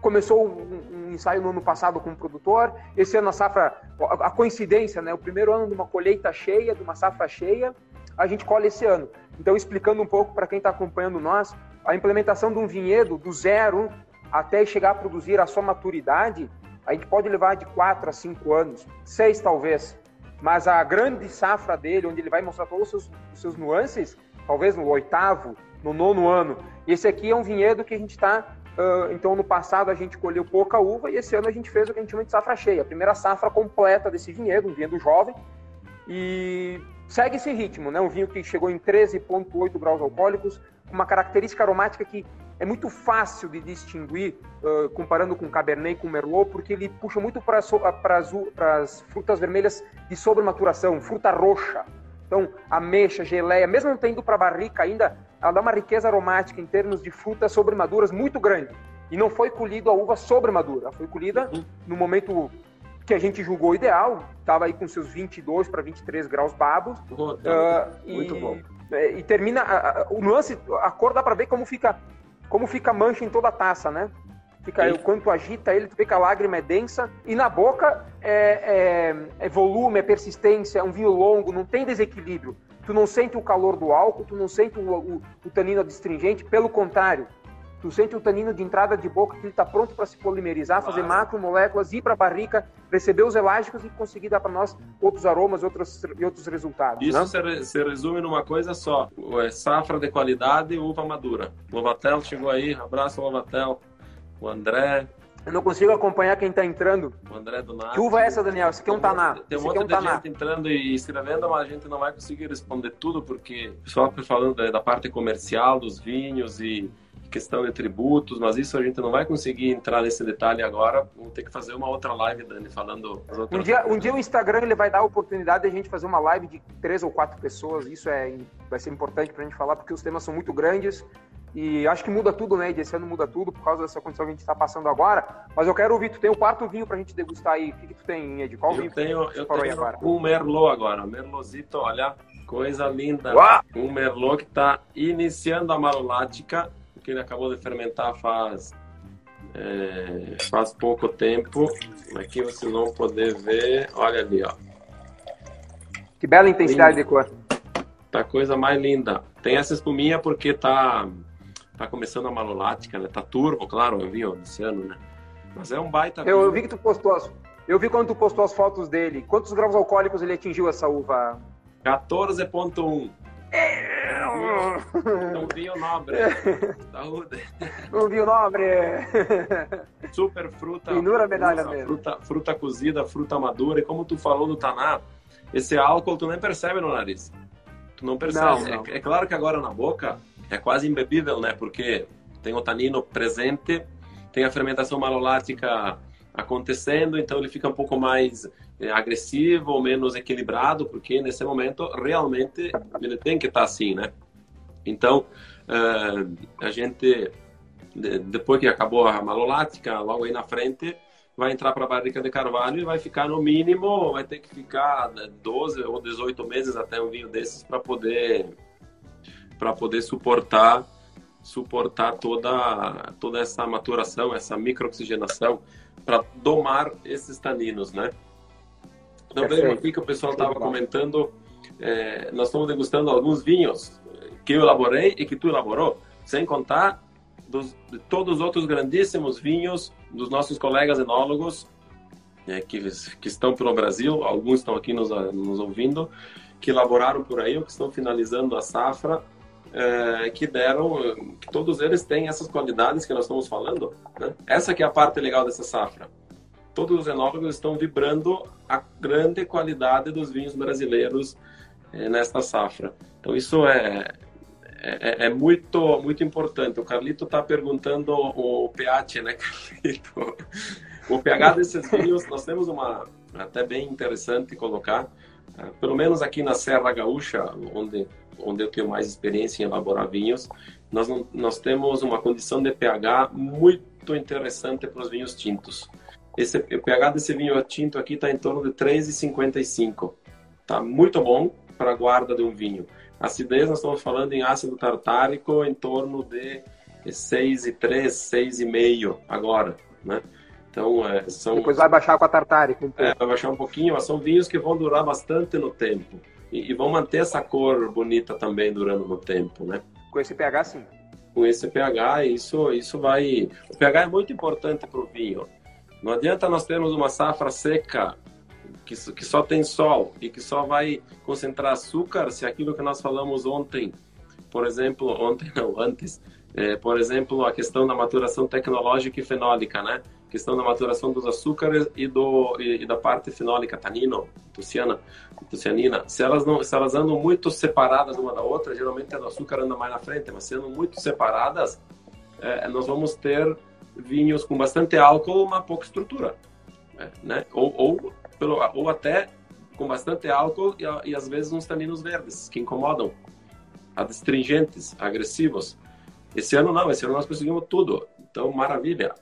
começou um, ensaio no ano passado com um produtor, esse ano a safra, a coincidência, né? O primeiro ano de uma colheita cheia, de uma safra cheia, a gente colhe esse ano. Então, explicando um pouco para quem está acompanhando nós, a implementação de um vinhedo do zero até chegar a produzir a sua maturidade, a gente pode levar de 4 a 5 anos, 6 talvez. Mas a grande safra dele, onde ele vai mostrar todos os seus, os seus nuances, talvez no oitavo, no nono ano. E esse aqui é um vinhedo que a gente está. Uh, então, no passado a gente colheu pouca uva e esse ano a gente fez o que a gente chama de safra cheia. A primeira safra completa desse vinhedo, um vinhedo jovem. E segue esse ritmo, né? Um vinho que chegou em 13,8 graus alcoólicos, uma característica aromática que é muito fácil de distinguir, uh, comparando com Cabernet e com Merlot, porque ele puxa muito para as frutas vermelhas de sobrematuração, fruta roxa. Então, ameixa, geleia, mesmo não tendo para barrica ainda, ela dá uma riqueza aromática em termos de frutas sobremaduras muito grande. E não foi colhido a uva sobremadura, foi colhida uhum. no momento que a gente julgou ideal, estava aí com seus 22 para 23 graus babos. uh, muito e, bom. é, e termina a, a, o nuance, a cor dá para ver como fica como fica mancha em toda a taça, né? Fica, o quanto agita ele, tu vê que a lágrima é densa. E na boca é, é, é, volume, é persistência, é um vinho longo, não tem desequilíbrio. Tu não sente o calor do álcool, tu não sente o, o, o tanino adstringente, pelo contrário. Tu sente o tanino de entrada de boca que ele está pronto para se polimerizar, fazer macromoléculas, ir para a barrica, receber os elásticos e conseguir dar para nós outros aromas outros, e outros resultados. Isso né? se, resume numa coisa só: é safra de qualidade e uva madura. Lovatel chegou aí, abraço Lovatel o André. Eu não consigo acompanhar quem está entrando. O André do Nath. Que uva é essa, Daniel? Esse aqui é um Taná. Tem um monte é um de taná. gente entrando e escrevendo, mas a gente não vai conseguir responder tudo, porque está falando da, parte comercial, dos vinhos e questão de tributos, mas isso a gente não vai conseguir entrar nesse detalhe agora. Vamos ter que fazer uma outra live, Dani, falando. Um dia, um dia o Instagram ele vai dar a oportunidade de a gente fazer uma live de três ou quatro pessoas. Isso é, vai ser importante para a gente falar, porque os temas são muito grandes e acho que muda tudo, né? Esse ano muda tudo por causa dessa condição que a gente está passando agora. Mas eu quero ouvir, tu tem o quarto vinho para a gente degustar aí. O que, que tu tem, Ed? Qual eu vinho tenho, eu tenho agora? um Merlot agora. Merlozito, olha, coisa linda. Uau! Um Merlot que está iniciando a malolática, que ele acabou de fermentar faz, é, faz pouco tempo. Aqui vocês vão poder ver. Olha ali, ó. Que bela intensidade linda. de cor. Tá coisa mais linda. Tem essa espuminha porque tá tá começando a malolática, né? Tá turbo, claro, eu vi esse ano, né? Mas é um baita. Eu, eu vi que tu postou as, eu vi quando tu postou as fotos dele. Quantos graus alcoólicos ele atingiu essa uva? 14.1. É um vinho nobre. Saúde. Um vinho nobre. Super fruta. Finura medalha fruta, mesmo. Fruta, fruta cozida, fruta madura. E como tu falou do Taná, esse álcool tu nem percebe no nariz. Tu não percebe. Não, não. É, é claro que agora na boca é quase imbebível, né? Porque tem o tanino presente, tem a fermentação malolática acontecendo, então ele fica um pouco mais é, agressivo menos equilibrado, porque nesse momento realmente ele tem que estar assim, né? Então, uh, a gente, depois que acabou a malolática, logo aí na frente, vai entrar para a barrica de carvalho e vai ficar no mínimo, vai ter que ficar 12 ou 18 meses até um vinho desses para poder para poder suportar suportar toda toda essa maturação, essa microoxigenação para domar esses taninos, né? Também aqui que o pessoal estava comentando, é, nós estamos degustando alguns vinhos que eu elaborei e que tu elaborou, sem contar dos, de todos os outros grandíssimos vinhos dos nossos colegas enólogos é, que, que estão pelo Brasil, alguns estão aqui nos, nos ouvindo, que elaboraram por aí ou que estão finalizando a safra é, que deram, que todos eles têm essas qualidades que nós estamos falando. Né? Essa que é a parte legal dessa safra. Todos os enólogos estão vibrando a grande qualidade dos vinhos brasileiros é, nesta safra. Então isso é, é, é, muito muito importante. O Carlito está perguntando o pH, né, Carlito? O pH desses vinhos, nós temos uma até bem interessante colocar, ah, pelo menos aqui na Serra Gaúcha, onde onde eu tenho mais experiência em elaborar vinhos, nós, nós temos uma condição de pH muito interessante para os vinhos tintos. Esse, o pH desse vinho tinto aqui está em torno de 3,55. Está muito bom para a guarda de um vinho. Acidez, nós estamos falando em ácido tartárico em torno de 6,3, 6,5 agora, né? Então, é, são... Depois vai baixar com a tartárica. Então. É, vai baixar um pouquinho, mas são vinhos que vão durar bastante no tempo e, e vão manter essa cor bonita também durando no tempo, né? Com esse pH, sim. Com esse pH, isso, isso vai. O pH é muito importante para o vinho. Não adianta nós termos uma safra seca que, que só tem sol e que só vai concentrar açúcar se aquilo que nós falamos ontem, por exemplo, ontem não, antes, é, por exemplo, a questão da maturação tecnológica e fenólica, né? questão da maturação dos açúcares e, do, e, e da parte fenólica, tanino, tuciana, tucianina. Se elas, não, se elas andam muito separadas uma da outra, geralmente o açúcar anda mais na frente, mas sendo muito separadas, é, nós vamos ter vinhos com bastante álcool, mas pouca estrutura. É, né? ou, ou, pelo, ou até com bastante álcool e, e às vezes uns taninos verdes, que incomodam, adstringentes, agressivos. Esse ano não, esse ano nós conseguimos tudo. Então, maravilha.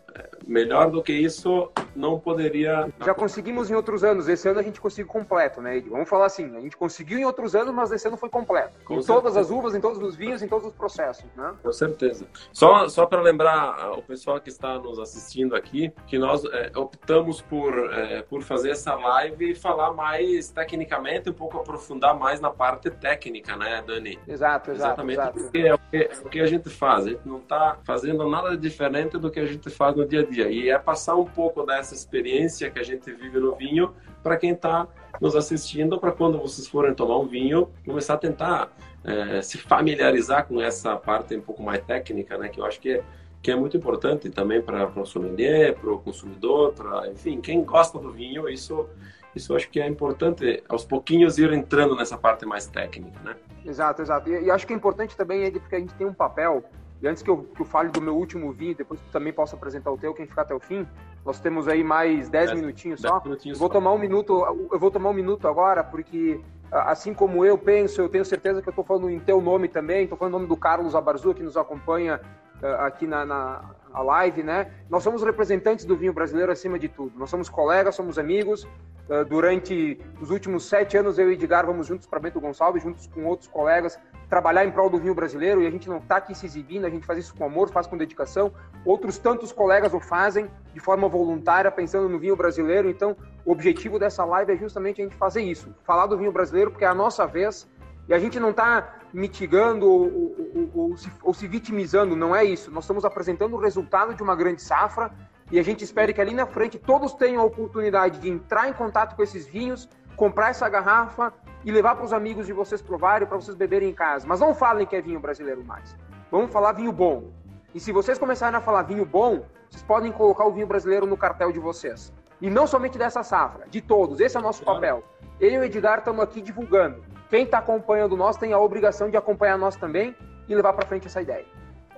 Melhor do que isso, não poderia. Já conseguimos em outros anos, esse ano a gente conseguiu completo, né? Vamos falar assim, a gente conseguiu em outros anos, mas esse ano foi completo. Com em certeza. todas as uvas, em todos os vinhos, em todos os processos, né? Com certeza. Só, só para lembrar o pessoal que está nos assistindo aqui, que nós é, optamos por, é, por fazer essa live e falar mais tecnicamente, um pouco aprofundar mais na parte técnica, né, Dani? Exato, exato. Exatamente exato. porque é o, que, é o que a gente faz. A gente não está fazendo nada diferente do que a gente faz no dia a dia. E é passar um pouco dessa experiência que a gente vive no vinho para quem está nos assistindo, para quando vocês forem tomar um vinho, começar a tentar é, se familiarizar com essa parte um pouco mais técnica, né? Que eu acho que é, que é muito importante também para o sommelier, para o consumidor, para enfim, quem gosta do vinho, isso isso eu acho que é importante aos pouquinhos ir entrando nessa parte mais técnica, né? Exato, exato. E, e acho que é importante também porque a gente tem um papel e antes que eu, que eu fale do meu último vinho, depois tu também possa apresentar o teu, quem ficar até o fim, nós temos aí mais 10 minutinhos só. Minutinhos vou só. tomar um minuto, eu vou tomar um minuto agora, porque assim como eu penso, eu tenho certeza que eu estou falando em teu nome também, estou falando o nome do Carlos Abarzu, que nos acompanha uh, aqui na, na live, né? Nós somos representantes do vinho brasileiro acima de tudo. Nós somos colegas, somos amigos. Uh, durante os últimos sete anos, eu e Edgar vamos juntos para Bento Gonçalves, juntos com outros colegas, trabalhar em prol do vinho brasileiro e a gente não está aqui se exibindo, a gente faz isso com amor, faz com dedicação. Outros tantos colegas o fazem de forma voluntária, pensando no vinho brasileiro. Então, o objetivo dessa live é justamente a gente fazer isso, falar do vinho brasileiro, porque é a nossa vez e a gente não está mitigando ou, ou, ou, se, ou, se, vitimizando, não é isso. Nós estamos apresentando o resultado de uma grande safra e a gente espera que ali na frente todos tenham a oportunidade de entrar em contato com esses vinhos, comprar essa garrafa e levar para os amigos de vocês provarem, para vocês beberem em casa. Mas não falem que é vinho brasileiro mais. Vamos falar vinho bom. E se vocês começarem a falar vinho bom, vocês podem colocar o vinho brasileiro no cartel de vocês. E não somente dessa safra, de todos. Esse é o nosso papel. Eu e o Edgar estamos aqui divulgando. Quem está acompanhando nós tem a obrigação de acompanhar nós também e levar para frente essa ideia.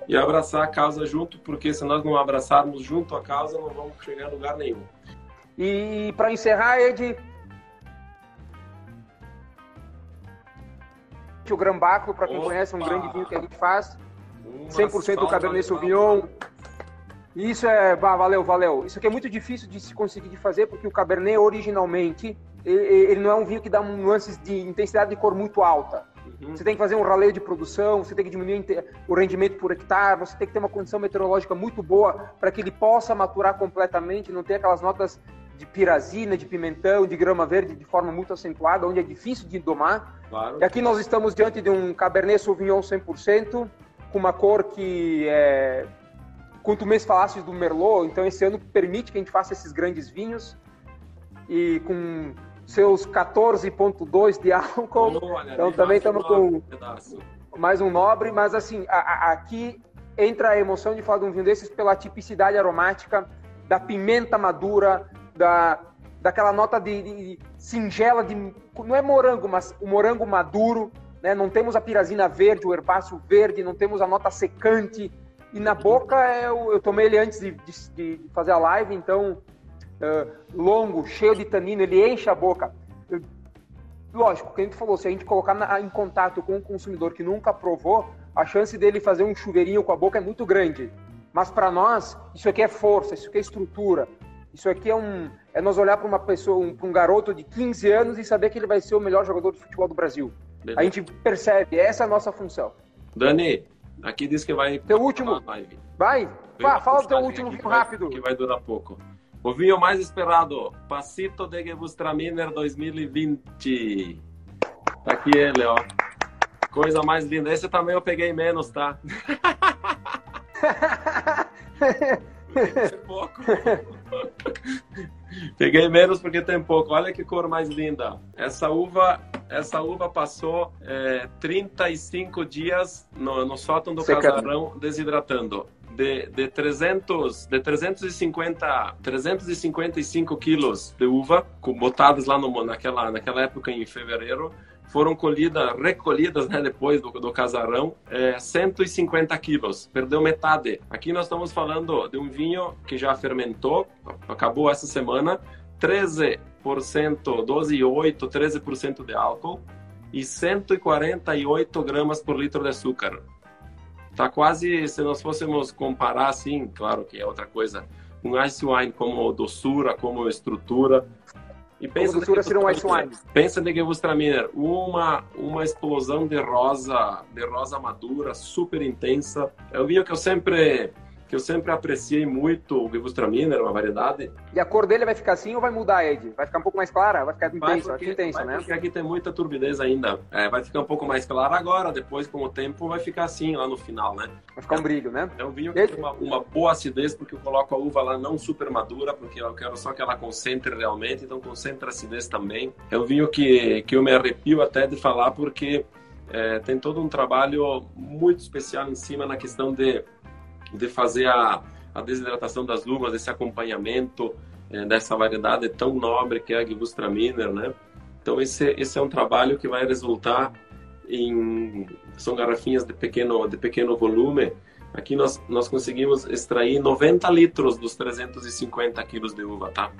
E abraçar a causa junto, porque se nós não abraçarmos junto a causa, não vamos chegar a lugar nenhum. E para encerrar, Ed, o Grambaco, para quem Opa! conhece, um grande vinho que a gente faz. 100% do Cabernet Sauvignon. Isso é, valeu, valeu. Isso aqui é muito difícil de se conseguir de fazer, porque o Cabernet originalmente, ele, ele não é um vinho que dá nuances de intensidade de cor muito alta. Uhum. Você tem que fazer um raleio de produção, você tem que diminuir o rendimento por hectare, você tem que ter uma condição meteorológica muito boa para que ele possa maturar completamente, não ter aquelas notas de pirazina, de pimentão, de grama verde de forma muito acentuada, onde é difícil de domar. Claro. E aqui nós estamos diante de um Cabernet Sauvignon 100%, com uma cor que é... Quanto mês falasse do Merlot, então esse ano permite que a gente faça esses grandes vinhos. E com seus 14,2 de álcool. Olha, então também estamos com mais um nobre, mas assim, a, a, aqui entra a emoção de falar de um vinho desses pela tipicidade aromática da pimenta madura, da, daquela nota de, de, singela de não é morango, mas o morango maduro, né? Não temos a pirazina verde, o herbáceo verde, não temos a nota secante. E na boca eu, eu tomei ele antes de, de, de fazer a live, então uh, longo, cheio de tanino, ele enche a boca. Eu, lógico, que a gente falou, se a gente colocar na, em contato com um consumidor que nunca provou, a chance dele fazer um chuveirinho com a boca é muito grande. Mas para nós, isso aqui é força, isso aqui é estrutura, isso aqui é um é nós olhar para uma pessoa, um, um, garoto de 15 anos e saber que ele vai ser o melhor jogador de futebol do Brasil. Beleza. A gente percebe, essa é a nossa função. Dani, aqui diz que vai. Teu último. Vai? Fala, fala do teu último vinho rápido. Que vai durar pouco. O vinho mais esperado, Passito de Gewürztraminer 2020. Tá aqui ele, ó. Coisa mais linda. Esse também eu peguei menos, tá? pouco. Peguei menos porque tem pouco. Olha que cor mais linda. Essa uva, essa uva passou é, 35 dias no, no sótão do Secando. casarão desidratando. De, de 300, de 350, 355 quilos de uva, botadas lá no, naquela, naquela época em fevereiro, foram colhidas, recolhidas né, depois do, do casarão, é, 150 quilos, perdeu metade. Aqui nós estamos falando de um vinho que já fermentou, acabou essa semana, 13%, 12,8%, 13% de álcool e 148 gramas por litro de açúcar. Tá quase, se nós fôssemos comparar assim, claro que é outra coisa, um ice wine como doçura, como estrutura. E pensa como doçura seria um ice wine. Pensa de Gewürztraminer, uma uma explosão de rosa, de rosa madura, super intensa. É o vinho que eu sempre que eu sempre apreciei muito o Gewürztraminer, uma variedade. E a cor dele vai ficar assim ou vai mudar, Ed? Vai ficar um pouco mais clara? Vai ficar intenso? Vai porque, vai né? Porque aqui tem muita turbidez ainda. É, vai ficar um pouco mais clara agora, depois com o tempo vai ficar assim lá no final, né? Vai ficar um brilho, né? É um vinho que tem uma, uma, boa acidez, porque eu coloco a uva lá não super madura, porque eu quero só que ela concentre realmente, então concentra a acidez também. É um vinho que, que eu me arrepio até de falar, porque é, tem todo um trabalho muito especial em cima na questão de de fazer a, a desidratação das uvas, esse acompanhamento é, dessa variedade tão nobre que é a Gewürztraminer, né? Então esse esse é um trabalho que vai resultar em são garrafinhas de pequeno de pequeno volume. Aqui nós nós conseguimos extrair 90 litros dos 350 quilos de uva, tá?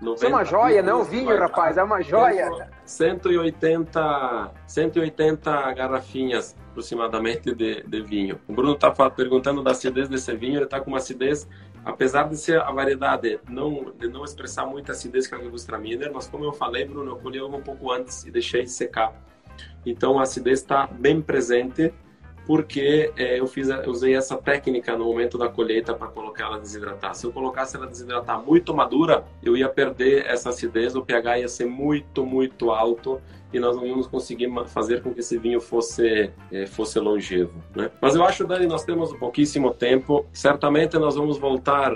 Isso é uma joia, não vinho, rapaz, é uma joia. 180 180 garrafinhas aproximadamente de, de vinho. O Bruno está perguntando da acidez desse vinho, ele está com uma acidez, apesar de ser a variedade não, de não expressar muita acidez que é a Gewürztraminer, mas como eu falei, Bruno, eu colhi um pouco antes e deixei de secar. Então a acidez está bem presente porque é, eu fiz, eu usei essa técnica no momento da colheita para colocar ela desidratar. Se eu colocasse ela desidratar muito madura, eu ia perder essa acidez, o pH ia ser muito, muito alto e nós não íamos conseguir fazer com que esse vinho fosse é, fosse longevo, né? Mas eu acho, Dani, nós temos pouquíssimo tempo. Certamente nós vamos voltar,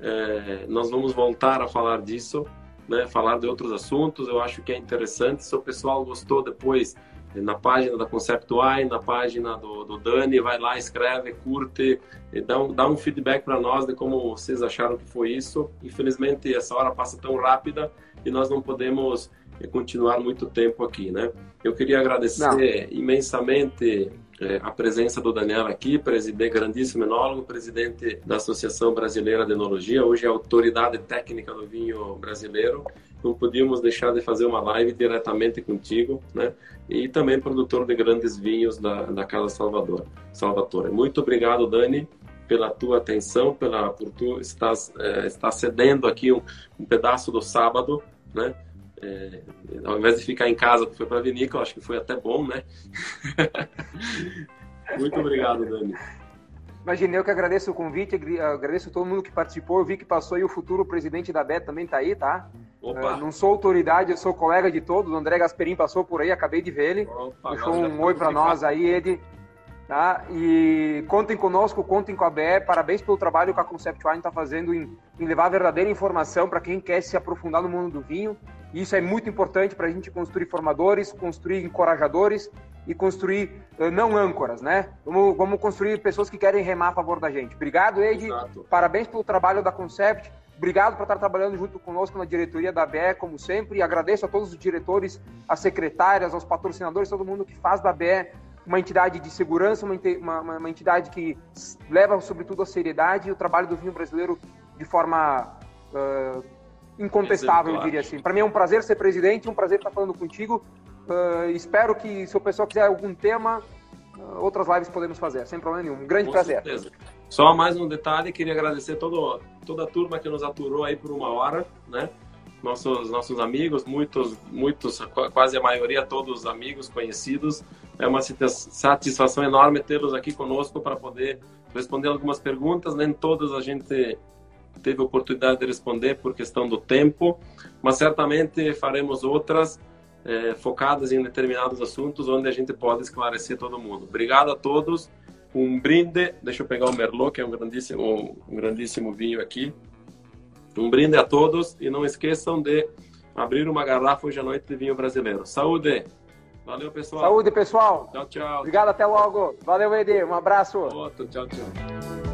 é, nós vamos voltar a falar disso, né? Falar de outros assuntos. Eu acho que é interessante. Se o pessoal gostou depois na página da Concept Wine, na página do, do Dani, vai lá, escreve, curte, dá um, dá um feedback para nós de como vocês acharam que foi isso. Infelizmente, essa hora passa tão rápida e nós não podemos eh, continuar muito tempo aqui, né? Eu queria agradecer não. imensamente é, a presença do Daniel aqui, presidente, grandíssimo enólogo, presidente da Associação Brasileira de Enologia, hoje é autoridade técnica do vinho brasileiro. Não podíamos deixar de fazer uma live diretamente contigo, né? E também produtor de grandes vinhos da, da Casa Salvador, Salvatore. Muito obrigado, Dani, pela tua atenção, pela por tu estás, é, estar cedendo aqui um, um pedaço do sábado, né? É, ao invés de ficar em casa, foi para a vinícola, acho que foi até bom, né? Muito obrigado, Dani. Imagina, eu que agradeço o convite, agradeço todo mundo que participou. Eu vi que passou e o futuro presidente da BET também está aí, tá? Opa. Uh, não sou autoridade, eu sou colega de todos. O André Gasperin passou por aí, acabei de ver ele. Opa, Deixou um oi para nós aí, Ed. Tá? E contem conosco, contem com a BE. Parabéns pelo trabalho que a Concept Wine está fazendo em, em levar verdadeira informação para quem quer se aprofundar no mundo do vinho. Isso é muito importante para a gente construir formadores, construir encorajadores e construir uh, não âncoras, né? Vamos, vamos, construir pessoas que querem remar a favor da gente. Obrigado, Ed. Exato. Parabéns pelo trabalho da Concept. Obrigado por estar trabalhando junto conosco na diretoria da BE, como sempre. E agradeço a todos os diretores, as secretárias, aos patrocinadores, todo mundo que faz da BE uma entidade de segurança, uma, uma, uma entidade que leva, sobretudo, a seriedade e o trabalho do vinho brasileiro de forma. Uh, incontestável, eu diria assim. Para mim é um prazer ser presidente, um prazer estar falando contigo. Uh, espero que, se o pessoal quiser algum tema, uh, outras lives podemos fazer, sem problema nenhum. Um grande Com prazer. Certeza. Só mais um detalhe, queria agradecer todo, toda a turma que nos aturou aí por uma hora, né? Nossos, nossos amigos, muitos, muitos, quase a maioria, todos amigos, conhecidos. É uma satisfação enorme tê-los aqui conosco para poder responder algumas perguntas. Nem todas a gente teve oportunidade de responder por questão do tempo, mas certamente faremos outras é, focadas em determinados assuntos onde a gente pode esclarecer todo mundo. Obrigado a todos. Um brinde, deixa eu pegar o Merlot, que é um grandíssimo, um grandíssimo vinho aqui. Um brinde a todos e não esqueçam de abrir uma garrafa hoje à noite de vinho brasileiro. Saúde! Valeu, pessoal. Saúde, pessoal. Tchau, tchau. Obrigado, até logo. Valeu, Edi. Um abraço. Outro, tchau, tchau.